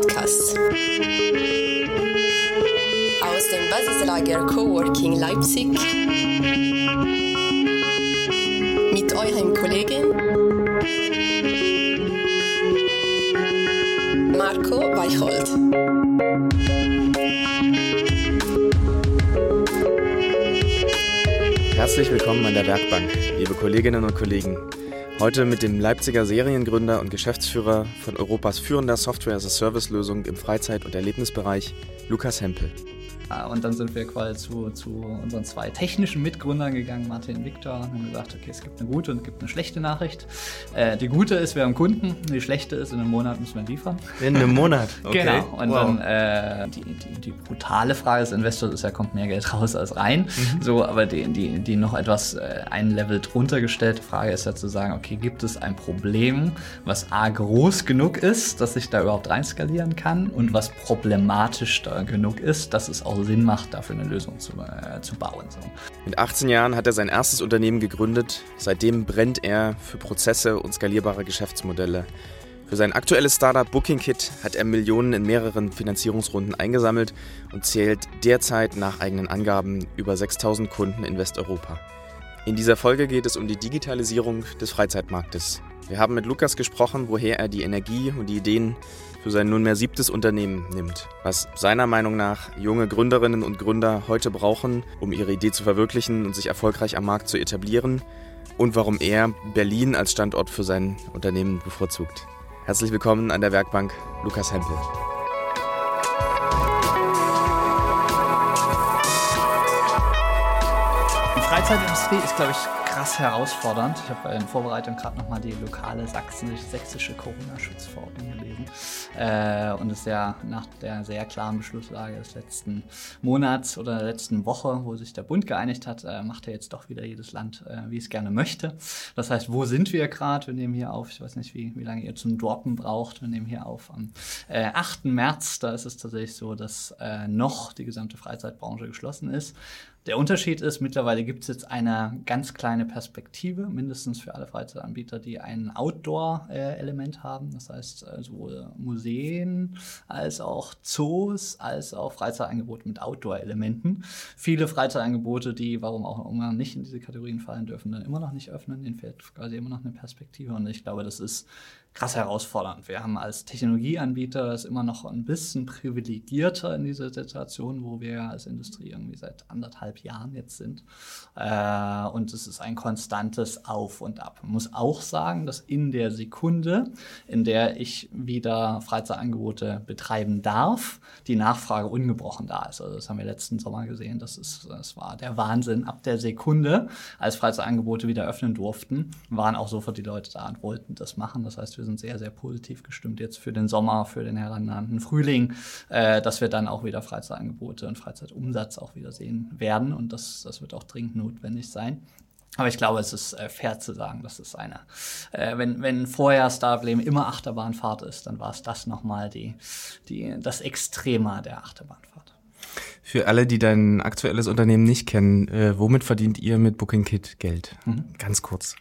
Podcast. Aus dem Basislager Coworking Leipzig. Mit euren Kollegen Marco Weicholt. Herzlich willkommen an der Werkbank, liebe Kolleginnen und Kollegen. Heute mit dem Leipziger Seriengründer und Geschäftsführer von Europas führender Software-as-a-Service-Lösung im Freizeit- und Erlebnisbereich, Lukas Hempel. Und dann sind wir quasi zu, zu unseren zwei technischen Mitgründern gegangen, Martin und Viktor, und haben gesagt, okay, es gibt eine gute und es gibt eine schlechte Nachricht. Äh, die gute ist, wir haben Kunden, die schlechte ist, in einem Monat müssen wir liefern. In einem Monat, okay. Genau. Und wow. dann äh, die, die, die, brutale Frage des Investors ist ja, kommt mehr Geld raus als rein. Mhm. So, aber die, die, die noch etwas äh, ein Level drunter gestellte Frage ist ja zu sagen, okay, gibt es ein Problem, was A groß genug ist, dass ich da überhaupt rein skalieren kann und was problematisch genug ist, dass es auch Sinn macht, dafür eine Lösung zu, äh, zu bauen. So. Mit 18 Jahren hat er sein erstes Unternehmen gegründet. Seitdem brennt er für Prozesse und skalierbare Geschäftsmodelle. Für sein aktuelles Startup BookingKit hat er Millionen in mehreren Finanzierungsrunden eingesammelt und zählt derzeit nach eigenen Angaben über 6000 Kunden in Westeuropa. In dieser Folge geht es um die Digitalisierung des Freizeitmarktes. Wir haben mit Lukas gesprochen, woher er die Energie und die Ideen für sein nunmehr siebtes Unternehmen nimmt, was seiner Meinung nach junge Gründerinnen und Gründer heute brauchen, um ihre Idee zu verwirklichen und sich erfolgreich am Markt zu etablieren und warum er Berlin als Standort für sein Unternehmen bevorzugt. Herzlich willkommen an der Werkbank Lukas Hempel. Die Freizeitindustrie ist, glaube ich, krass herausfordernd. Ich habe in Vorbereitung gerade nochmal die lokale sächsische Corona-Schutzverordnung gelesen. Äh, und es ist ja nach der sehr klaren Beschlusslage des letzten Monats oder der letzten Woche, wo sich der Bund geeinigt hat, äh, macht ja jetzt doch wieder jedes Land, äh, wie es gerne möchte. Das heißt, wo sind wir gerade? Wir nehmen hier auf, ich weiß nicht, wie, wie lange ihr zum Droppen braucht. Wir nehmen hier auf am 8. Äh, März. Da ist es tatsächlich so, dass äh, noch die gesamte Freizeitbranche geschlossen ist. Der Unterschied ist, mittlerweile gibt es jetzt eine ganz kleine Perspektive, mindestens für alle Freizeitanbieter, die ein Outdoor-Element haben. Das heißt, äh, sowohl Museen als auch Zoos, als auch Freizeitangebote mit Outdoor-Elementen. Viele Freizeitangebote, die, warum auch immer nicht in diese Kategorien fallen dürfen, dann immer noch nicht öffnen. Ihnen fehlt quasi immer noch eine Perspektive. Und ich glaube, das ist krass herausfordernd. Wir haben als Technologieanbieter es immer noch ein bisschen privilegierter in dieser Situation, wo wir als Industrie irgendwie seit anderthalb Jahren jetzt sind. Äh, und es ist ein konstantes Auf und Ab. Man muss auch sagen, dass in der Sekunde, in der ich wieder Freizeitangebote betreiben darf, die Nachfrage ungebrochen da ist. Also das haben wir letzten Sommer gesehen. Das, ist, das war der Wahnsinn. Ab der Sekunde, als Freizeitangebote wieder öffnen durften, waren auch sofort die Leute da und wollten das machen. Das heißt, wir sind sehr, sehr positiv gestimmt jetzt für den Sommer, für den herannahenden Frühling, äh, dass wir dann auch wieder Freizeitangebote und Freizeitumsatz auch wieder sehen werden. Und das, das wird auch dringend notwendig sein. Aber ich glaube, es ist äh, fair zu sagen, dass es eine, äh, wenn, wenn vorher Starblame immer Achterbahnfahrt ist, dann war es das nochmal die, die, das Extrema der Achterbahnfahrt. Für alle, die dein aktuelles Unternehmen nicht kennen, äh, womit verdient ihr mit Booking Kit Geld? Mhm. Ganz kurz.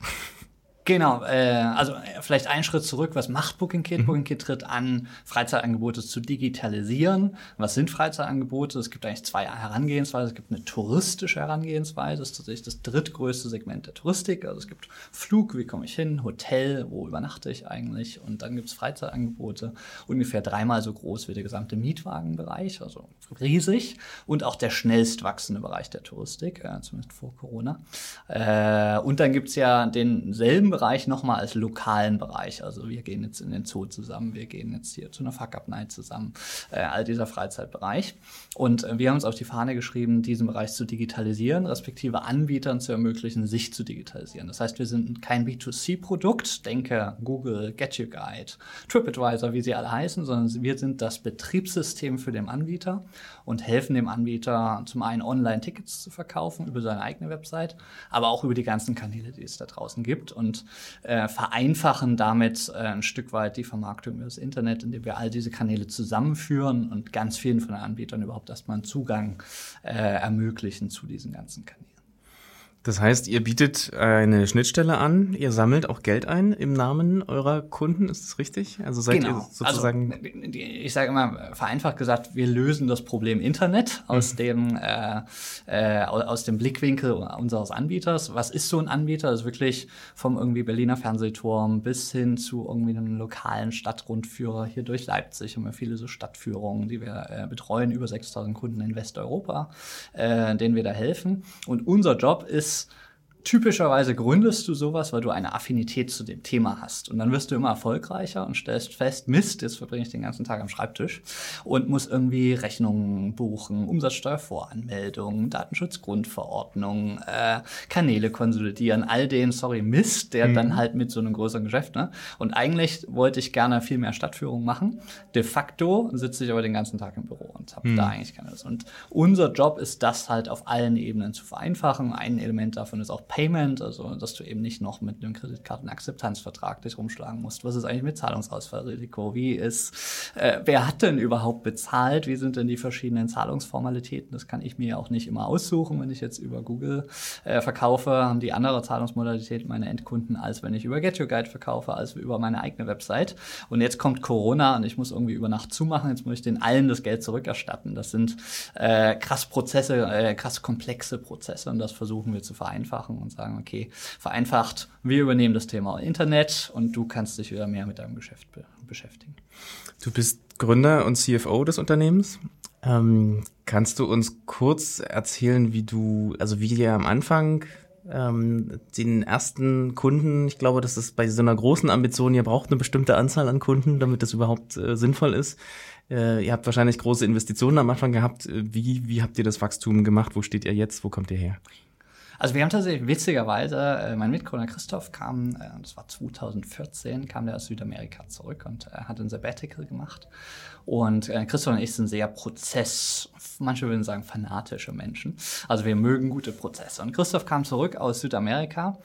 Genau, äh, also äh, vielleicht einen Schritt zurück. Was macht Booking Kit? Mhm. Booking Kit tritt an, Freizeitangebote zu digitalisieren. Was sind Freizeitangebote? Es gibt eigentlich zwei Herangehensweisen. Es gibt eine touristische Herangehensweise. Das ist tatsächlich das drittgrößte Segment der Touristik. Also es gibt Flug, wie komme ich hin? Hotel, wo übernachte ich eigentlich? Und dann gibt es Freizeitangebote, ungefähr dreimal so groß wie der gesamte Mietwagenbereich, also riesig. Und auch der schnellst wachsende Bereich der Touristik, äh, zumindest vor Corona. Äh, und dann gibt es ja denselben Bereich nochmal als lokalen Bereich. Also wir gehen jetzt in den Zoo zusammen, wir gehen jetzt hier zu einer Fuck-Up-Night zusammen, äh, all dieser Freizeitbereich. Und äh, wir haben uns auf die Fahne geschrieben, diesen Bereich zu digitalisieren, respektive Anbietern zu ermöglichen, sich zu digitalisieren. Das heißt, wir sind kein B2C-Produkt, denke Google, Get Your Guide, TripAdvisor, wie sie alle heißen, sondern wir sind das Betriebssystem für den Anbieter und helfen dem Anbieter zum einen Online-Tickets zu verkaufen über seine eigene Website, aber auch über die ganzen Kanäle, die es da draußen gibt und äh, vereinfachen damit äh, ein Stück weit die Vermarktung über das Internet, indem wir all diese Kanäle zusammenführen und ganz vielen von den Anbietern überhaupt erstmal einen Zugang äh, ermöglichen zu diesen ganzen Kanälen. Das heißt, ihr bietet eine Schnittstelle an, ihr sammelt auch Geld ein im Namen eurer Kunden, ist das richtig? Also seid genau. ihr sozusagen. Also, ich sage immer vereinfacht gesagt, wir lösen das Problem Internet aus mhm. dem äh, äh, aus dem Blickwinkel unseres Anbieters. Was ist so ein Anbieter? Das ist wirklich vom irgendwie Berliner Fernsehturm bis hin zu irgendwie einem lokalen Stadtrundführer hier durch Leipzig haben wir viele so Stadtführungen, die wir äh, betreuen, über 6000 Kunden in Westeuropa, äh, denen wir da helfen. Und unser Job ist this typischerweise gründest du sowas, weil du eine Affinität zu dem Thema hast. Und dann wirst du immer erfolgreicher und stellst fest, Mist, jetzt verbringe ich den ganzen Tag am Schreibtisch und muss irgendwie Rechnungen buchen, Umsatzsteuervoranmeldungen, Datenschutzgrundverordnung, äh, Kanäle konsolidieren, all den, sorry, Mist, der mhm. dann halt mit so einem größeren Geschäft, ne? Und eigentlich wollte ich gerne viel mehr Stadtführung machen. De facto sitze ich aber den ganzen Tag im Büro und habe mhm. da eigentlich keine Lust. Und unser Job ist das halt auf allen Ebenen zu vereinfachen. Ein Element davon ist auch Payment, also dass du eben nicht noch mit einem Kreditkartenakzeptanzvertrag dich rumschlagen musst. Was ist eigentlich mit Zahlungsausfallrisiko? Wie ist, äh, wer hat denn überhaupt bezahlt? Wie sind denn die verschiedenen Zahlungsformalitäten? Das kann ich mir auch nicht immer aussuchen, wenn ich jetzt über Google äh, verkaufe, haben die andere Zahlungsmodalität meine Endkunden, als wenn ich über Get Your Guide verkaufe, als über meine eigene Website. Und jetzt kommt Corona und ich muss irgendwie über Nacht zumachen. Jetzt muss ich den allen das Geld zurückerstatten. Das sind äh, krass Prozesse, äh, krass komplexe Prozesse und das versuchen wir zu vereinfachen und sagen, okay, vereinfacht, wir übernehmen das Thema Internet und du kannst dich wieder mehr mit deinem Geschäft be beschäftigen. Du bist Gründer und CFO des Unternehmens. Ähm, kannst du uns kurz erzählen, wie du, also wie ihr am Anfang ähm, den ersten Kunden, ich glaube, das ist bei so einer großen Ambition, ihr braucht eine bestimmte Anzahl an Kunden, damit das überhaupt äh, sinnvoll ist. Äh, ihr habt wahrscheinlich große Investitionen am Anfang gehabt. Wie, wie habt ihr das Wachstum gemacht? Wo steht ihr jetzt? Wo kommt ihr her? Also wir haben tatsächlich witzigerweise, äh, mein Mitgründer Christoph kam, äh, das war 2014, kam der aus Südamerika zurück und äh, hat ein Sabbatical gemacht. Und Christoph und ich sind sehr Prozess, manche würden sagen fanatische Menschen. Also wir mögen gute Prozesse. Und Christoph kam zurück aus Südamerika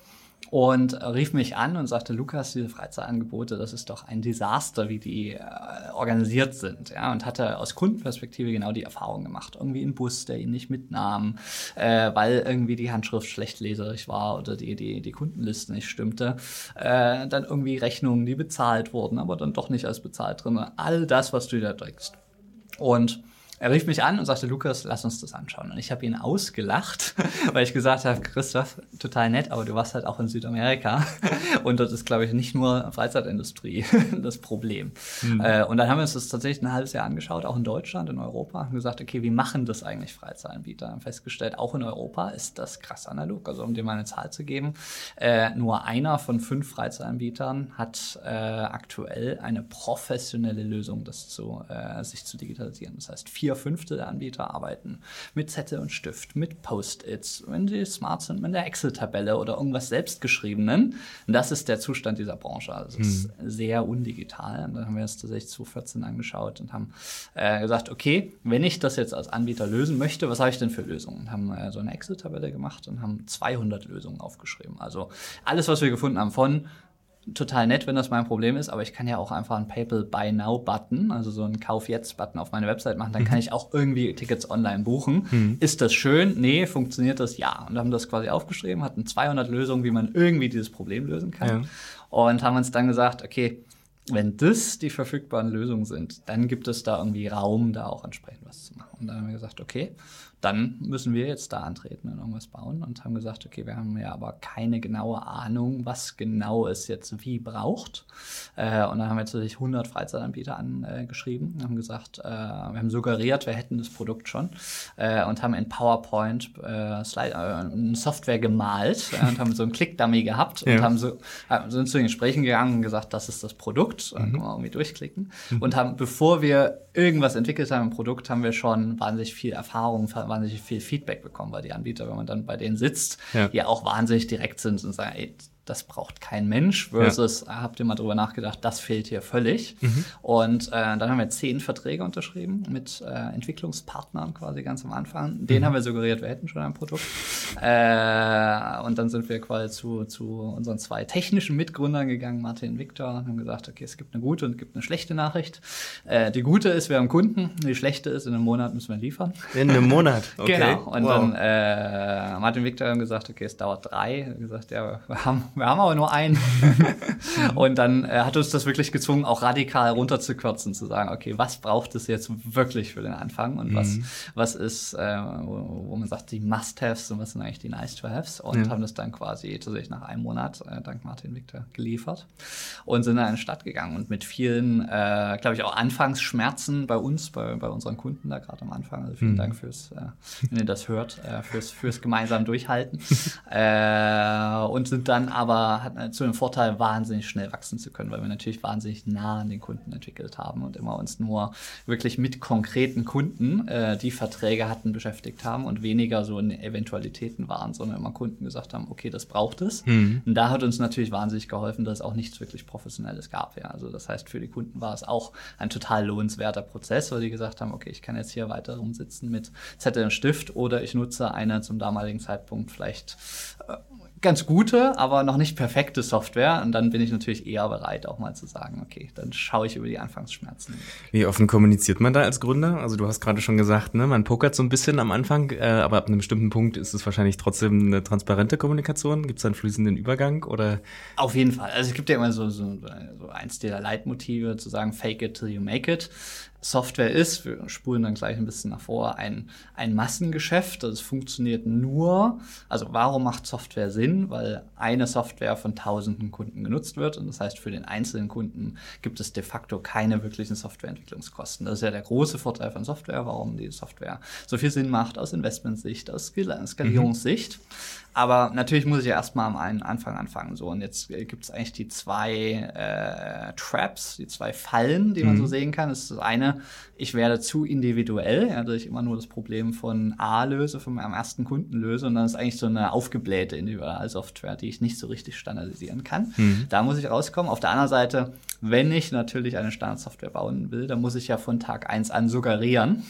und rief mich an und sagte, Lukas, diese Freizeitangebote, das ist doch ein Desaster, wie die äh, organisiert sind. Ja, und hatte aus Kundenperspektive genau die Erfahrung gemacht. Irgendwie ein Bus, der ihn nicht mitnahm, äh, weil irgendwie die Handschrift schlecht leserig war oder die, die, die Kundenliste nicht stimmte. Äh, dann irgendwie Rechnungen, die bezahlt wurden, aber dann doch nicht als bezahlt drin. All das, was du da trägst. Und er rief mich an und sagte, Lukas, lass uns das anschauen. Und ich habe ihn ausgelacht, weil ich gesagt habe, Christoph, total nett, aber du warst halt auch in Südamerika. Und dort ist, glaube ich, nicht nur Freizeitindustrie das Problem. Mhm. und dann haben wir uns das tatsächlich ein halbes Jahr angeschaut, auch in Deutschland, in Europa, und gesagt, okay, wie machen das eigentlich Freizeitanbieter? Haben festgestellt, auch in Europa ist das krass analog. Also um dir mal eine Zahl zu geben, äh, nur einer von fünf Freizeitanbietern hat äh, aktuell eine professionelle Lösung, das zu, sich zu digitalisieren. Das heißt, vier vier Fünfte der Anbieter arbeiten mit Zettel und Stift, mit Post-its, wenn sie smart sind, mit der Excel-Tabelle oder irgendwas selbstgeschriebenen. Das ist der Zustand dieser Branche. Also es ist hm. sehr undigital. Und dann haben wir uns tatsächlich 2014 angeschaut und haben äh, gesagt, okay, wenn ich das jetzt als Anbieter lösen möchte, was habe ich denn für Lösungen? Und haben äh, so eine Excel-Tabelle gemacht und haben 200 Lösungen aufgeschrieben. Also alles, was wir gefunden haben von total nett, wenn das mein Problem ist, aber ich kann ja auch einfach einen PayPal Buy Now Button, also so einen Kauf jetzt Button auf meine Website machen, dann mhm. kann ich auch irgendwie Tickets online buchen. Mhm. Ist das schön? Nee, funktioniert das? Ja. Und haben das quasi aufgeschrieben, hatten 200 Lösungen, wie man irgendwie dieses Problem lösen kann. Ja. Und haben uns dann gesagt, okay, wenn das die verfügbaren Lösungen sind, dann gibt es da irgendwie Raum, da auch entsprechend was zu machen. Und dann haben wir gesagt, okay, dann müssen wir jetzt da antreten und irgendwas bauen und haben gesagt, okay, wir haben ja aber keine genaue Ahnung, was genau es jetzt wie braucht. Äh, und dann haben wir tatsächlich 100 Freizeitanbieter angeschrieben und haben gesagt, äh, wir haben suggeriert, wir hätten das Produkt schon äh, und haben in PowerPoint äh, Slide, äh, eine Software gemalt und haben so einen Click-Dummy gehabt ja. und haben so, sind zu den Gesprächen gegangen und gesagt, das ist das Produkt. Mhm. Dann können wir irgendwie durchklicken. Mhm. Und haben, bevor wir irgendwas entwickelt haben im Produkt, haben wir schon wahnsinnig viel Erfahrung, wahnsinnig viel Feedback bekommen, weil die Anbieter, wenn man dann bei denen sitzt, ja, ja auch wahnsinnig direkt sind und sagen, ey, das braucht kein Mensch, versus ja. habt ihr mal drüber nachgedacht, das fehlt hier völlig. Mhm. Und äh, dann haben wir zehn Verträge unterschrieben mit äh, Entwicklungspartnern quasi ganz am Anfang. Den mhm. haben wir suggeriert, wir hätten schon ein Produkt. Äh, und dann sind wir quasi zu, zu unseren zwei technischen Mitgründern gegangen, Martin und Victor, und haben gesagt, okay, es gibt eine gute und es gibt eine schlechte Nachricht. Äh, die gute ist, wir haben Kunden, die schlechte ist, in einem Monat müssen wir liefern. In einem Monat, okay. Genau. Und wow. dann äh, Martin und Victor haben gesagt, okay, es dauert drei. Haben gesagt, ja, wir haben wir haben aber nur einen. und dann äh, hat uns das wirklich gezwungen, auch radikal runterzukürzen, zu sagen, okay, was braucht es jetzt wirklich für den Anfang und mhm. was, was ist, äh, wo, wo, man sagt, die Must-Haves und was sind eigentlich die Nice-to-Haves und ja. haben das dann quasi tatsächlich nach einem Monat, äh, dank Martin Victor, geliefert und sind in eine Stadt gegangen und mit vielen, äh, glaube ich, auch Anfangsschmerzen bei uns, bei, bei unseren Kunden da gerade am Anfang. Also vielen mhm. Dank fürs, äh, wenn ihr das hört, äh, fürs, fürs gemeinsam Durchhalten. äh, und sind dann aber aber hat zu dem Vorteil, wahnsinnig schnell wachsen zu können, weil wir natürlich wahnsinnig nah an den Kunden entwickelt haben und immer uns nur wirklich mit konkreten Kunden, die Verträge hatten, beschäftigt haben und weniger so in Eventualitäten waren, sondern immer Kunden gesagt haben, okay, das braucht es. Mhm. Und da hat uns natürlich wahnsinnig geholfen, dass es auch nichts wirklich Professionelles gab. Ja. Also das heißt, für die Kunden war es auch ein total lohnenswerter Prozess, weil die gesagt haben, okay, ich kann jetzt hier weiter rumsitzen mit Zettel und Stift oder ich nutze eine zum damaligen Zeitpunkt vielleicht äh, ganz gute, aber noch nicht perfekte Software. Und dann bin ich natürlich eher bereit, auch mal zu sagen, okay, dann schaue ich über die Anfangsschmerzen. Wie offen kommuniziert man da als Gründer? Also du hast gerade schon gesagt, ne, man pokert so ein bisschen am Anfang, äh, aber ab einem bestimmten Punkt ist es wahrscheinlich trotzdem eine transparente Kommunikation. Gibt es einen fließenden Übergang oder? Auf jeden Fall. Also es gibt ja immer so, so, so eins der Leitmotive zu sagen, fake it till you make it. Software ist, wir spulen dann gleich ein bisschen nach vor, ein, ein Massengeschäft. Das funktioniert nur, also warum macht Software Sinn? Weil eine Software von tausenden Kunden genutzt wird und das heißt, für den einzelnen Kunden gibt es de facto keine wirklichen Softwareentwicklungskosten. Das ist ja der große Vorteil von Software, warum die Software so viel Sinn macht aus Investmentsicht, aus Skalierungssicht. Mhm. Aber natürlich muss ich ja erstmal am Anfang anfangen. So, und jetzt gibt es eigentlich die zwei äh, Traps, die zwei Fallen, die man mhm. so sehen kann. Das ist das eine, ich werde zu individuell, ja, dass ich immer nur das Problem von A löse, von meinem ersten Kunden löse. Und dann ist eigentlich so eine aufgeblähte Individualsoftware, die ich nicht so richtig standardisieren kann. Mhm. Da muss ich rauskommen. Auf der anderen Seite, wenn ich natürlich eine Standardsoftware bauen will, dann muss ich ja von Tag eins an suggerieren,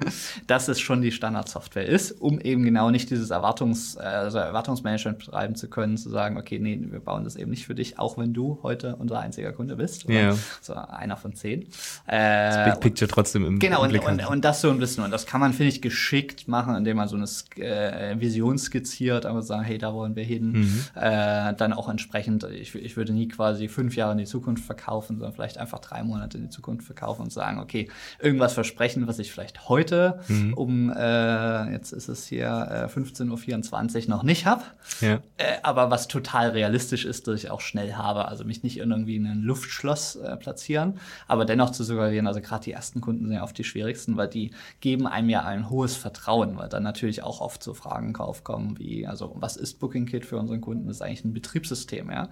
dass es schon die Standardsoftware ist, um eben genau nicht dieses Erwartungs, äh, also Erwartungsmanagement betreiben zu können, zu sagen, okay, nee, wir bauen das eben nicht für dich, auch wenn du heute unser einziger Kunde bist. Ja. So einer von zehn. Äh, das Big Picture trotzdem im Genau, im und, und, und, das so ein bisschen. Und das kann man, finde ich, geschickt machen, indem man so eine äh, Vision skizziert, aber sagen, hey, da wollen wir hin. Mhm. Äh, dann auch entsprechend, ich, ich würde nie quasi fünf Jahre in die Zukunft verkaufen, sondern vielleicht einfach drei Monate in die Zukunft verkaufen und sagen, okay, irgendwas versprechen, was ich vielleicht heute mhm. um, äh, jetzt ist es hier äh, 15.24 Uhr noch nicht habe, ja. äh, aber was total realistisch ist, dass ich auch schnell habe. Also mich nicht in irgendwie in ein Luftschloss äh, platzieren, aber dennoch zu suggerieren, also gerade die ersten Kunden sind ja oft die schwierigsten, weil die geben einem ja ein hohes Vertrauen, weil dann natürlich auch oft so Fragen aufkommen wie, also was ist Booking Kit für unseren Kunden? Das ist eigentlich ein Betriebssystem, ja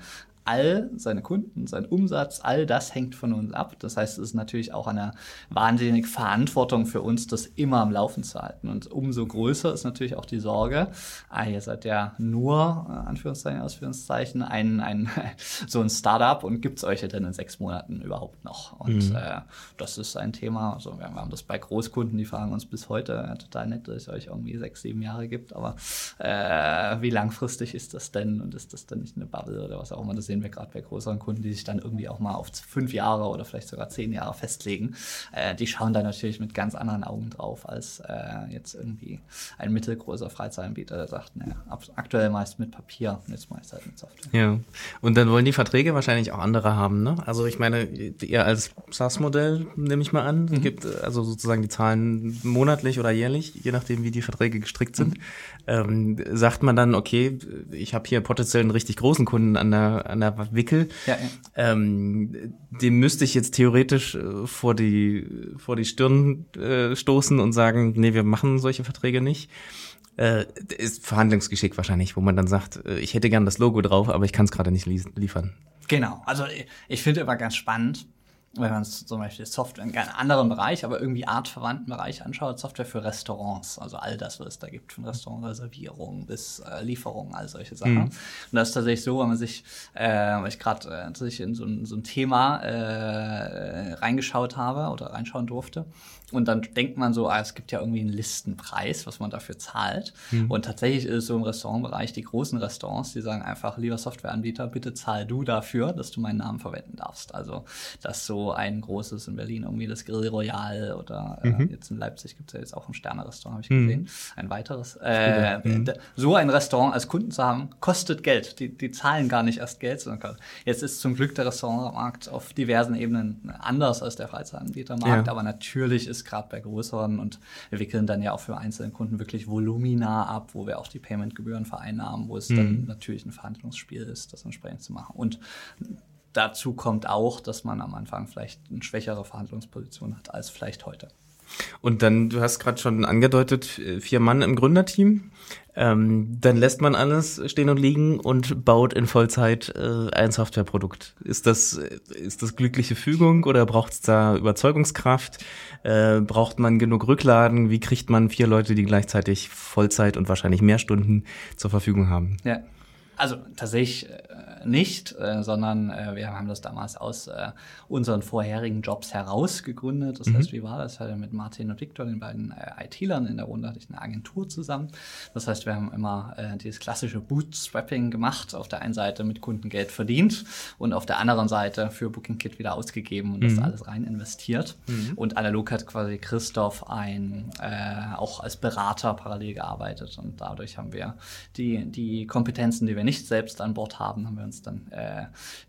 all seine Kunden, sein Umsatz, all das hängt von uns ab. Das heißt, es ist natürlich auch eine wahnsinnige Verantwortung für uns, das immer am Laufen zu halten. Und umso größer ist natürlich auch die Sorge, ah, ihr seid ja nur, äh, Anführungszeichen, Ausführungszeichen, ein, ein, so ein Startup und gibt es euch denn in sechs Monaten überhaupt noch? Und mhm. äh, das ist ein Thema, also wir haben das bei Großkunden, die fragen uns bis heute, ja, total nett, dass es euch irgendwie sechs, sieben Jahre gibt, aber äh, wie langfristig ist das denn? Und ist das denn nicht eine Bubble oder was auch immer? Das sehen sehen wir gerade bei größeren Kunden, die sich dann irgendwie auch mal auf fünf Jahre oder vielleicht sogar zehn Jahre festlegen. Äh, die schauen da natürlich mit ganz anderen Augen drauf als äh, jetzt irgendwie ein mittelgroßer Freizeitanbieter, der sagt, naja, aktuell meist mit Papier und jetzt meist halt mit Software. Ja, und dann wollen die Verträge wahrscheinlich auch andere haben, ne? Also ich meine, ihr als SaaS-Modell, nehme ich mal an, mhm. gibt also sozusagen die Zahlen monatlich oder jährlich, je nachdem, wie die Verträge gestrickt sind. Mhm. Ähm, sagt man dann, okay, ich habe hier potenziell einen richtig großen Kunden an der, an der der Wickel. Ja, ja. Ähm, dem müsste ich jetzt theoretisch äh, vor die vor die Stirn äh, stoßen und sagen, nee, wir machen solche Verträge nicht. Äh, ist Verhandlungsgeschick wahrscheinlich, wo man dann sagt, äh, ich hätte gern das Logo drauf, aber ich kann es gerade nicht liefern. Genau. Also ich finde immer ganz spannend wenn man es zum Beispiel Software in einem anderen Bereich, aber irgendwie artverwandten Bereich anschaut, Software für Restaurants, also all das, was es da gibt, von Restaurantreservierung bis äh, Lieferung, all solche Sachen. Mhm. Und das ist tatsächlich so, wenn man sich, äh, weil ich gerade äh, tatsächlich in so ein, so ein Thema äh, reingeschaut habe oder reinschauen durfte, und dann denkt man so, ah, es gibt ja irgendwie einen Listenpreis, was man dafür zahlt. Mhm. Und tatsächlich ist es so im Restaurantbereich, die großen Restaurants, die sagen einfach, lieber Softwareanbieter, bitte zahl du dafür, dass du meinen Namen verwenden darfst. Also, dass so ein großes in Berlin irgendwie das Grill Royal oder äh, mhm. jetzt in Leipzig gibt es ja jetzt auch ein Sterne-Restaurant, habe ich mhm. gesehen. Ein weiteres. Äh, mhm. so ein Restaurant als Kunden zu haben, kostet Geld. Die, die zahlen gar nicht erst Geld, sondern jetzt ist zum Glück der Restaurantmarkt auf diversen Ebenen anders als der Freizeitanbietermarkt, ja. aber natürlich ist ist gerade bei größeren und wir wickeln dann ja auch für einzelne Kunden wirklich Volumina ab, wo wir auch die Paymentgebühren vereinnahmen, wo es mhm. dann natürlich ein Verhandlungsspiel ist, das entsprechend zu machen. Und dazu kommt auch, dass man am Anfang vielleicht eine schwächere Verhandlungsposition hat als vielleicht heute. Und dann, du hast gerade schon angedeutet, äh, vier Mann im Gründerteam. Ähm, dann lässt man alles stehen und liegen und baut in Vollzeit äh, ein Softwareprodukt. Ist das, ist das glückliche Fügung oder braucht es da Überzeugungskraft? Äh, braucht man genug Rückladen? Wie kriegt man vier Leute, die gleichzeitig Vollzeit und wahrscheinlich mehr Stunden zur Verfügung haben? Ja, also tatsächlich äh, nicht, äh, sondern äh, wir haben das damals aus äh, unseren vorherigen Jobs heraus gegründet. Das mhm. heißt, wie war das? Hatte mit Martin und Victor, den beiden äh, IT-Lern in der Runde, hatte ich eine Agentur zusammen. Das heißt, wir haben immer äh, dieses klassische Bootstrapping gemacht. Auf der einen Seite mit Kunden Geld verdient und auf der anderen Seite für Booking Kit wieder ausgegeben und mhm. das alles rein investiert. Mhm. Und analog hat quasi Christoph ein, auch als Berater parallel gearbeitet und dadurch haben wir die, die Kompetenzen, die wir nicht selbst an Bord haben, haben wir uns dann äh,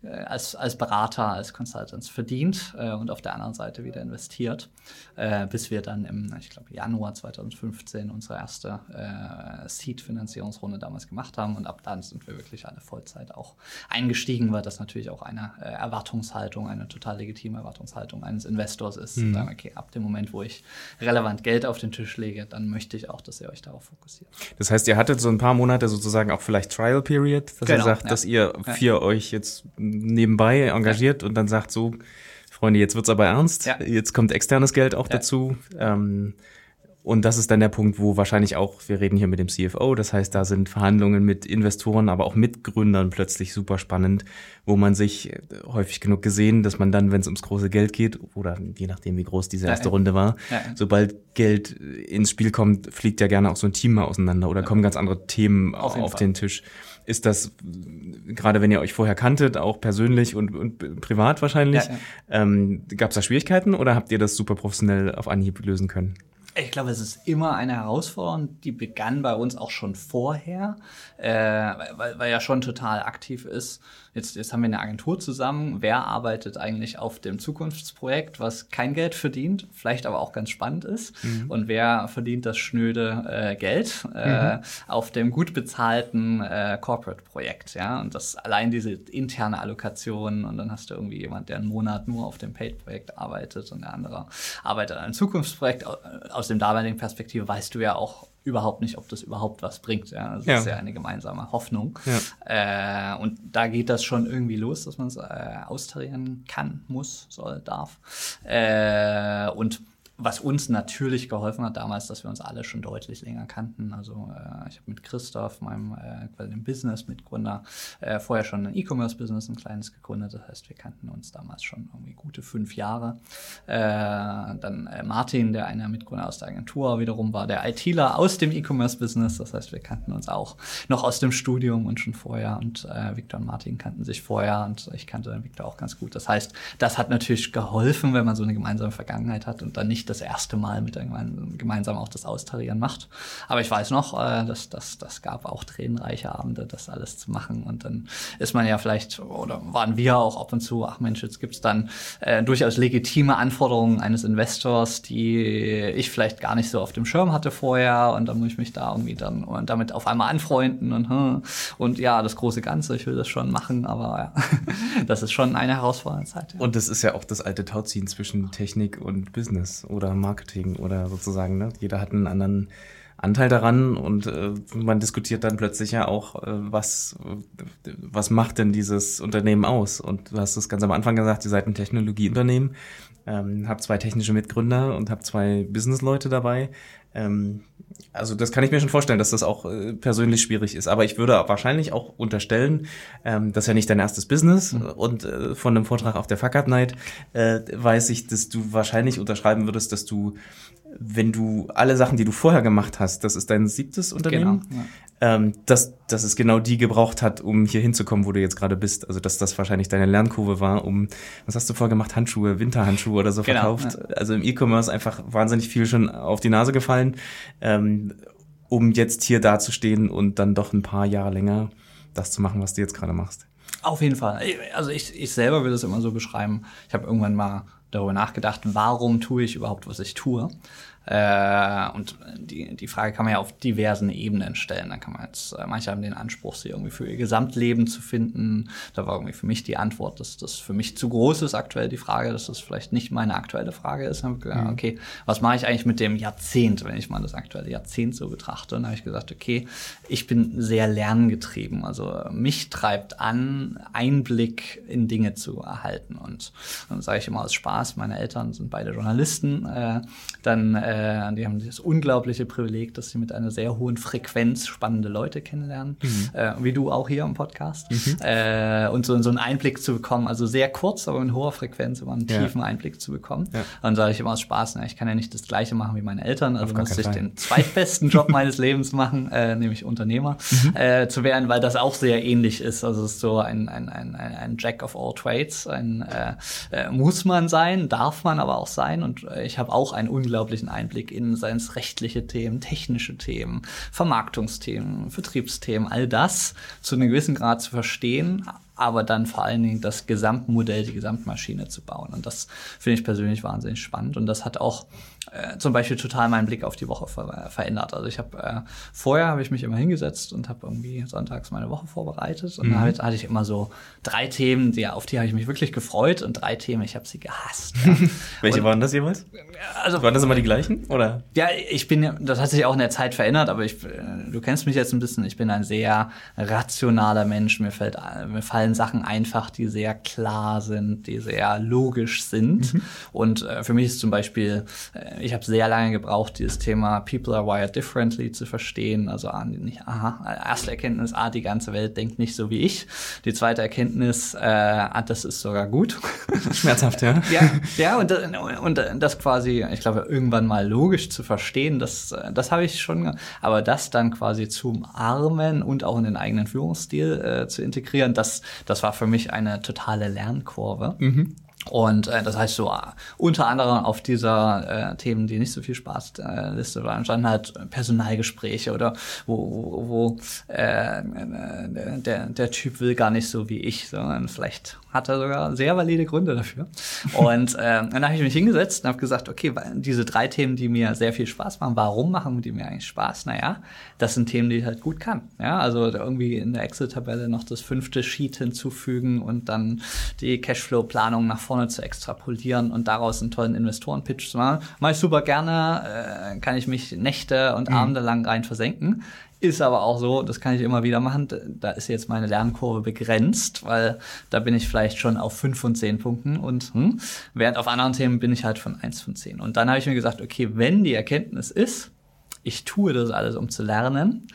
als, als Berater, als Consultants verdient äh, und auf der anderen Seite wieder investiert, äh, bis wir dann im, ich glaube, Januar 2015 unsere erste äh, Seed-Finanzierungsrunde damals gemacht haben und ab dann sind wir wirklich alle Vollzeit auch eingestiegen, weil das natürlich auch eine äh, Erwartungshaltung, eine total legitime Erwartungshaltung eines Investors ist. Mhm. Sagen, okay, ab dem Moment, wo ich relevant Geld auf den Tisch lege, dann möchte ich auch, dass ihr euch darauf fokussiert. Das heißt, ihr hattet so ein paar Monate sozusagen auch vielleicht Trial Period, dass genau, ihr sagt, ja. dass ihr vier euch jetzt nebenbei engagiert ja. und dann sagt so, Freunde, jetzt wird's aber ernst, ja. jetzt kommt externes Geld auch ja. dazu. Ähm, und das ist dann der Punkt, wo wahrscheinlich auch, wir reden hier mit dem CFO, das heißt, da sind Verhandlungen mit Investoren, aber auch mit Gründern plötzlich super spannend, wo man sich äh, häufig genug gesehen, dass man dann, wenn es ums große Geld geht, oder je nachdem, wie groß diese erste ja, Runde war, ja. sobald Geld ins Spiel kommt, fliegt ja gerne auch so ein Team mal auseinander oder kommen ganz andere Themen auf, auf den Tisch. Ist das, gerade wenn ihr euch vorher kanntet, auch persönlich und, und privat wahrscheinlich, ja, ja. ähm, gab es da Schwierigkeiten oder habt ihr das super professionell auf Anhieb lösen können? Ich glaube, es ist immer eine Herausforderung, die begann bei uns auch schon vorher, äh, weil, weil ja schon total aktiv ist, jetzt, jetzt haben wir eine Agentur zusammen. Wer arbeitet eigentlich auf dem Zukunftsprojekt, was kein Geld verdient, vielleicht aber auch ganz spannend ist? Mhm. Und wer verdient das schnöde äh, Geld äh, mhm. auf dem gut bezahlten äh, Corporate-Projekt? Ja, und das allein diese interne Allokation und dann hast du irgendwie jemand, der einen Monat nur auf dem Paid-Projekt arbeitet und der andere arbeitet an einem Zukunftsprojekt. Aus dem damaligen Perspektive weißt du ja auch, überhaupt nicht, ob das überhaupt was bringt. Ja, das ja. ist ja eine gemeinsame Hoffnung. Ja. Äh, und da geht das schon irgendwie los, dass man es äh, austarieren kann, muss, soll, darf. Äh, und was uns natürlich geholfen hat damals, dass wir uns alle schon deutlich länger kannten. Also äh, ich habe mit Christoph, meinem äh, dem Business-Mitgründer, äh, vorher schon ein E-Commerce-Business, ein kleines gegründet. Das heißt, wir kannten uns damals schon irgendwie gute fünf Jahre. Äh, dann äh, Martin, der einer Mitgründer aus der Agentur wiederum war, der ITler aus dem E-Commerce-Business. Das heißt, wir kannten uns auch noch aus dem Studium und schon vorher. Und äh, Victor und Martin kannten sich vorher und ich kannte Victor auch ganz gut. Das heißt, das hat natürlich geholfen, wenn man so eine gemeinsame Vergangenheit hat und dann nicht das erste Mal mit gemeinsam auch das Austarieren macht. Aber ich weiß noch, äh, dass das, das gab auch tränenreiche Abende, das alles zu machen. Und dann ist man ja vielleicht, oder waren wir auch ab und zu, ach Mensch, jetzt gibt's dann äh, durchaus legitime Anforderungen eines Investors, die ich vielleicht gar nicht so auf dem Schirm hatte vorher. Und dann muss ich mich da irgendwie dann und damit auf einmal anfreunden und, hm, und ja, das große Ganze, ich will das schon machen, aber ja, das ist schon eine herausfordernde Zeit. Ja. Und das ist ja auch das alte Tauziehen zwischen Technik und Business, oder? Oder Marketing oder sozusagen. Ne? Jeder hat einen anderen Anteil daran und äh, man diskutiert dann plötzlich ja auch, äh, was, was macht denn dieses Unternehmen aus? Und du hast es ganz am Anfang gesagt, ihr seid ein Technologieunternehmen, ähm, habt zwei technische Mitgründer und habt zwei Businessleute dabei. Ähm, also das kann ich mir schon vorstellen, dass das auch äh, persönlich schwierig ist. Aber ich würde wahrscheinlich auch unterstellen, ähm, das ist ja nicht dein erstes Business. Mhm. Und äh, von einem Vortrag auf der Fuck Up Night äh, weiß ich, dass du wahrscheinlich unterschreiben würdest, dass du wenn du alle Sachen, die du vorher gemacht hast, das ist dein siebtes Unternehmen, genau. Ähm, dass, dass es genau die gebraucht hat, um hier hinzukommen, wo du jetzt gerade bist. Also dass das wahrscheinlich deine Lernkurve war, um, was hast du vorher gemacht, Handschuhe, Winterhandschuhe oder so genau, verkauft. Ja. Also im E-Commerce einfach wahnsinnig viel schon auf die Nase gefallen, ähm, um jetzt hier dazustehen und dann doch ein paar Jahre länger das zu machen, was du jetzt gerade machst. Auf jeden Fall. Also ich, ich selber will das immer so beschreiben. Ich habe irgendwann mal darüber nachgedacht, warum tue ich überhaupt, was ich tue. Äh, und die, die Frage kann man ja auf diversen Ebenen stellen. Da kann man jetzt, äh, manche haben den Anspruch, sie irgendwie für ihr Gesamtleben zu finden. Da war irgendwie für mich die Antwort, dass das für mich zu groß ist aktuell die Frage, dass das vielleicht nicht meine aktuelle Frage ist. Dann habe ich gesagt, mhm. okay, was mache ich eigentlich mit dem Jahrzehnt, wenn ich mal das aktuelle Jahrzehnt so betrachte? Und dann habe ich gesagt, okay, ich bin sehr lerngetrieben. Also mich treibt an, Einblick in Dinge zu erhalten. Und dann sage ich immer aus Spaß, meine Eltern sind beide Journalisten, äh, dann äh, äh, die haben das unglaubliche Privileg, dass sie mit einer sehr hohen Frequenz spannende Leute kennenlernen, mhm. äh, wie du auch hier im Podcast. Mhm. Äh, und so, so einen Einblick zu bekommen, also sehr kurz, aber in hoher Frequenz, aber einen ja. tiefen Einblick zu bekommen. Ja. Dann sage ich immer aus Spaß, na, ich kann ja nicht das Gleiche machen wie meine Eltern, also muss ich den zweitbesten Job meines Lebens machen, äh, nämlich Unternehmer mhm. äh, zu werden, weil das auch sehr ähnlich ist. Also es ist so ein, ein, ein, ein Jack of all trades, ein, äh, äh, muss man sein, darf man aber auch sein und äh, ich habe auch einen unglaublichen Einblick Einblick in seien es rechtliche Themen, technische Themen, Vermarktungsthemen, Vertriebsthemen, all das zu einem gewissen Grad zu verstehen, aber dann vor allen Dingen das Gesamtmodell, die Gesamtmaschine zu bauen. Und das finde ich persönlich wahnsinnig spannend. Und das hat auch äh, zum Beispiel total meinen Blick auf die Woche ver verändert. Also ich habe äh, vorher habe ich mich immer hingesetzt und habe irgendwie sonntags meine Woche vorbereitet und mhm. dann hatte ich immer so drei Themen, die, auf die habe ich mich wirklich gefreut und drei Themen, ich habe sie gehasst. Ja. Welche und, waren das jeweils? Also waren das immer die gleichen oder? Ja, ich bin das hat sich auch in der Zeit verändert, aber ich du kennst mich jetzt ein bisschen, ich bin ein sehr rationaler Mensch, mir fällt mir fallen Sachen einfach, die sehr klar sind, die sehr logisch sind mhm. und äh, für mich ist zum Beispiel äh, ich habe sehr lange gebraucht, dieses Thema People are wired differently zu verstehen. Also ah, nicht, aha, erste Erkenntnis, ah, die ganze Welt denkt nicht so wie ich. Die zweite Erkenntnis, äh, ah, das ist sogar gut. Schmerzhaft, ja. ja, ja und, und das quasi, ich glaube, irgendwann mal logisch zu verstehen, das, das habe ich schon, aber das dann quasi zu umarmen und auch in den eigenen Führungsstil äh, zu integrieren, das, das war für mich eine totale Lernkurve. Mhm. Und äh, das heißt so, uh, unter anderem auf dieser äh, Themen, die nicht so viel Spaß äh, waren, standen halt Personalgespräche oder wo, wo, wo äh, der, der Typ will gar nicht so wie ich, sondern vielleicht hat er sogar sehr valide Gründe dafür. Und äh, dann habe ich mich hingesetzt und habe gesagt, okay, diese drei Themen, die mir sehr viel Spaß machen, warum machen die mir eigentlich Spaß? Naja, das sind Themen, die ich halt gut kann. Ja, also irgendwie in der Excel-Tabelle noch das fünfte Sheet hinzufügen und dann die Cashflow-Planung nach vorne zu extrapolieren und daraus einen tollen Investoren-Pitch zu machen. Mache ich super gerne, äh, kann ich mich Nächte und mhm. Abende lang rein versenken. Ist aber auch so, das kann ich immer wieder machen, da ist jetzt meine Lernkurve begrenzt, weil da bin ich vielleicht schon auf fünf von zehn Punkten und hm, während auf anderen Themen bin ich halt von eins von zehn. Und dann habe ich mir gesagt, okay, wenn die Erkenntnis ist, ich tue das alles, um zu lernen,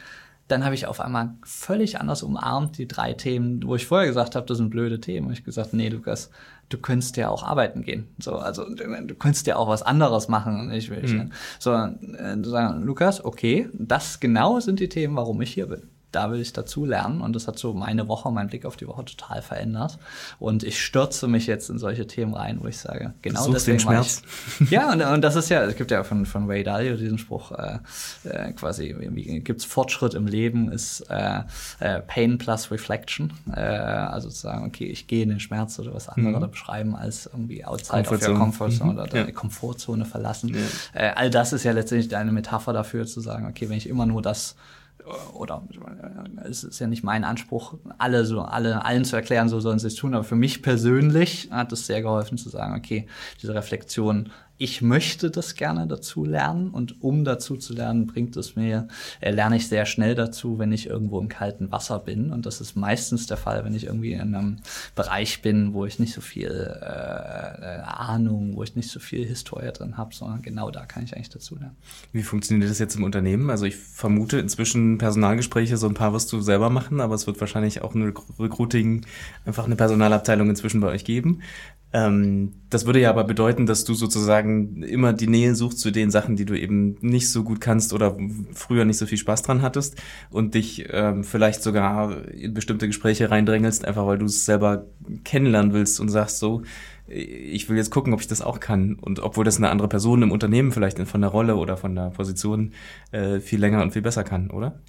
dann habe ich auf einmal völlig anders umarmt die drei Themen, wo ich vorher gesagt habe, das sind blöde Themen. Und ich gesagt, nee, Lukas, du könntest ja auch arbeiten gehen. So, also du könntest ja auch was anderes machen. Ich will, mhm. so, äh, sagen, Lukas, okay, das genau sind die Themen, warum ich hier bin da will ich dazu lernen und das hat so meine Woche, mein Blick auf die Woche total verändert und ich stürze mich jetzt in solche Themen rein, wo ich sage, genau deswegen den Schmerz. Ich, ja und, und das ist ja, es gibt ja von, von Ray Dalio diesen Spruch, äh, äh, quasi, wie gibt's Fortschritt im Leben, ist äh, äh, Pain plus Reflection, äh, also zu sagen, okay, ich gehe in den Schmerz oder was andere mhm. beschreiben als irgendwie outside of your comfort zone mhm. oder deine ja. Komfortzone verlassen. Ja. All das ist ja letztendlich eine Metapher dafür zu sagen, okay, wenn ich immer nur das oder es ist ja nicht mein Anspruch, alle so, alle, allen zu erklären, so sollen sie es tun, aber für mich persönlich hat es sehr geholfen zu sagen, okay, diese Reflexion ich möchte das gerne dazu lernen und um dazu zu lernen, bringt es mir, äh, lerne ich sehr schnell dazu, wenn ich irgendwo im kalten Wasser bin. Und das ist meistens der Fall, wenn ich irgendwie in einem Bereich bin, wo ich nicht so viel äh, äh Ahnung, wo ich nicht so viel Historie drin habe, sondern genau da kann ich eigentlich dazu lernen. Wie funktioniert das jetzt im Unternehmen? Also ich vermute inzwischen Personalgespräche, so ein paar wirst du selber machen, aber es wird wahrscheinlich auch eine Recruiting, einfach eine Personalabteilung inzwischen bei euch geben. Ähm, das würde ja aber bedeuten, dass du sozusagen immer die Nähe suchst zu den Sachen, die du eben nicht so gut kannst oder früher nicht so viel Spaß dran hattest und dich ähm, vielleicht sogar in bestimmte Gespräche reindrängelst, einfach weil du es selber kennenlernen willst und sagst so, ich will jetzt gucken, ob ich das auch kann. Und obwohl das eine andere Person im Unternehmen vielleicht von der Rolle oder von der Position äh, viel länger und viel besser kann, oder?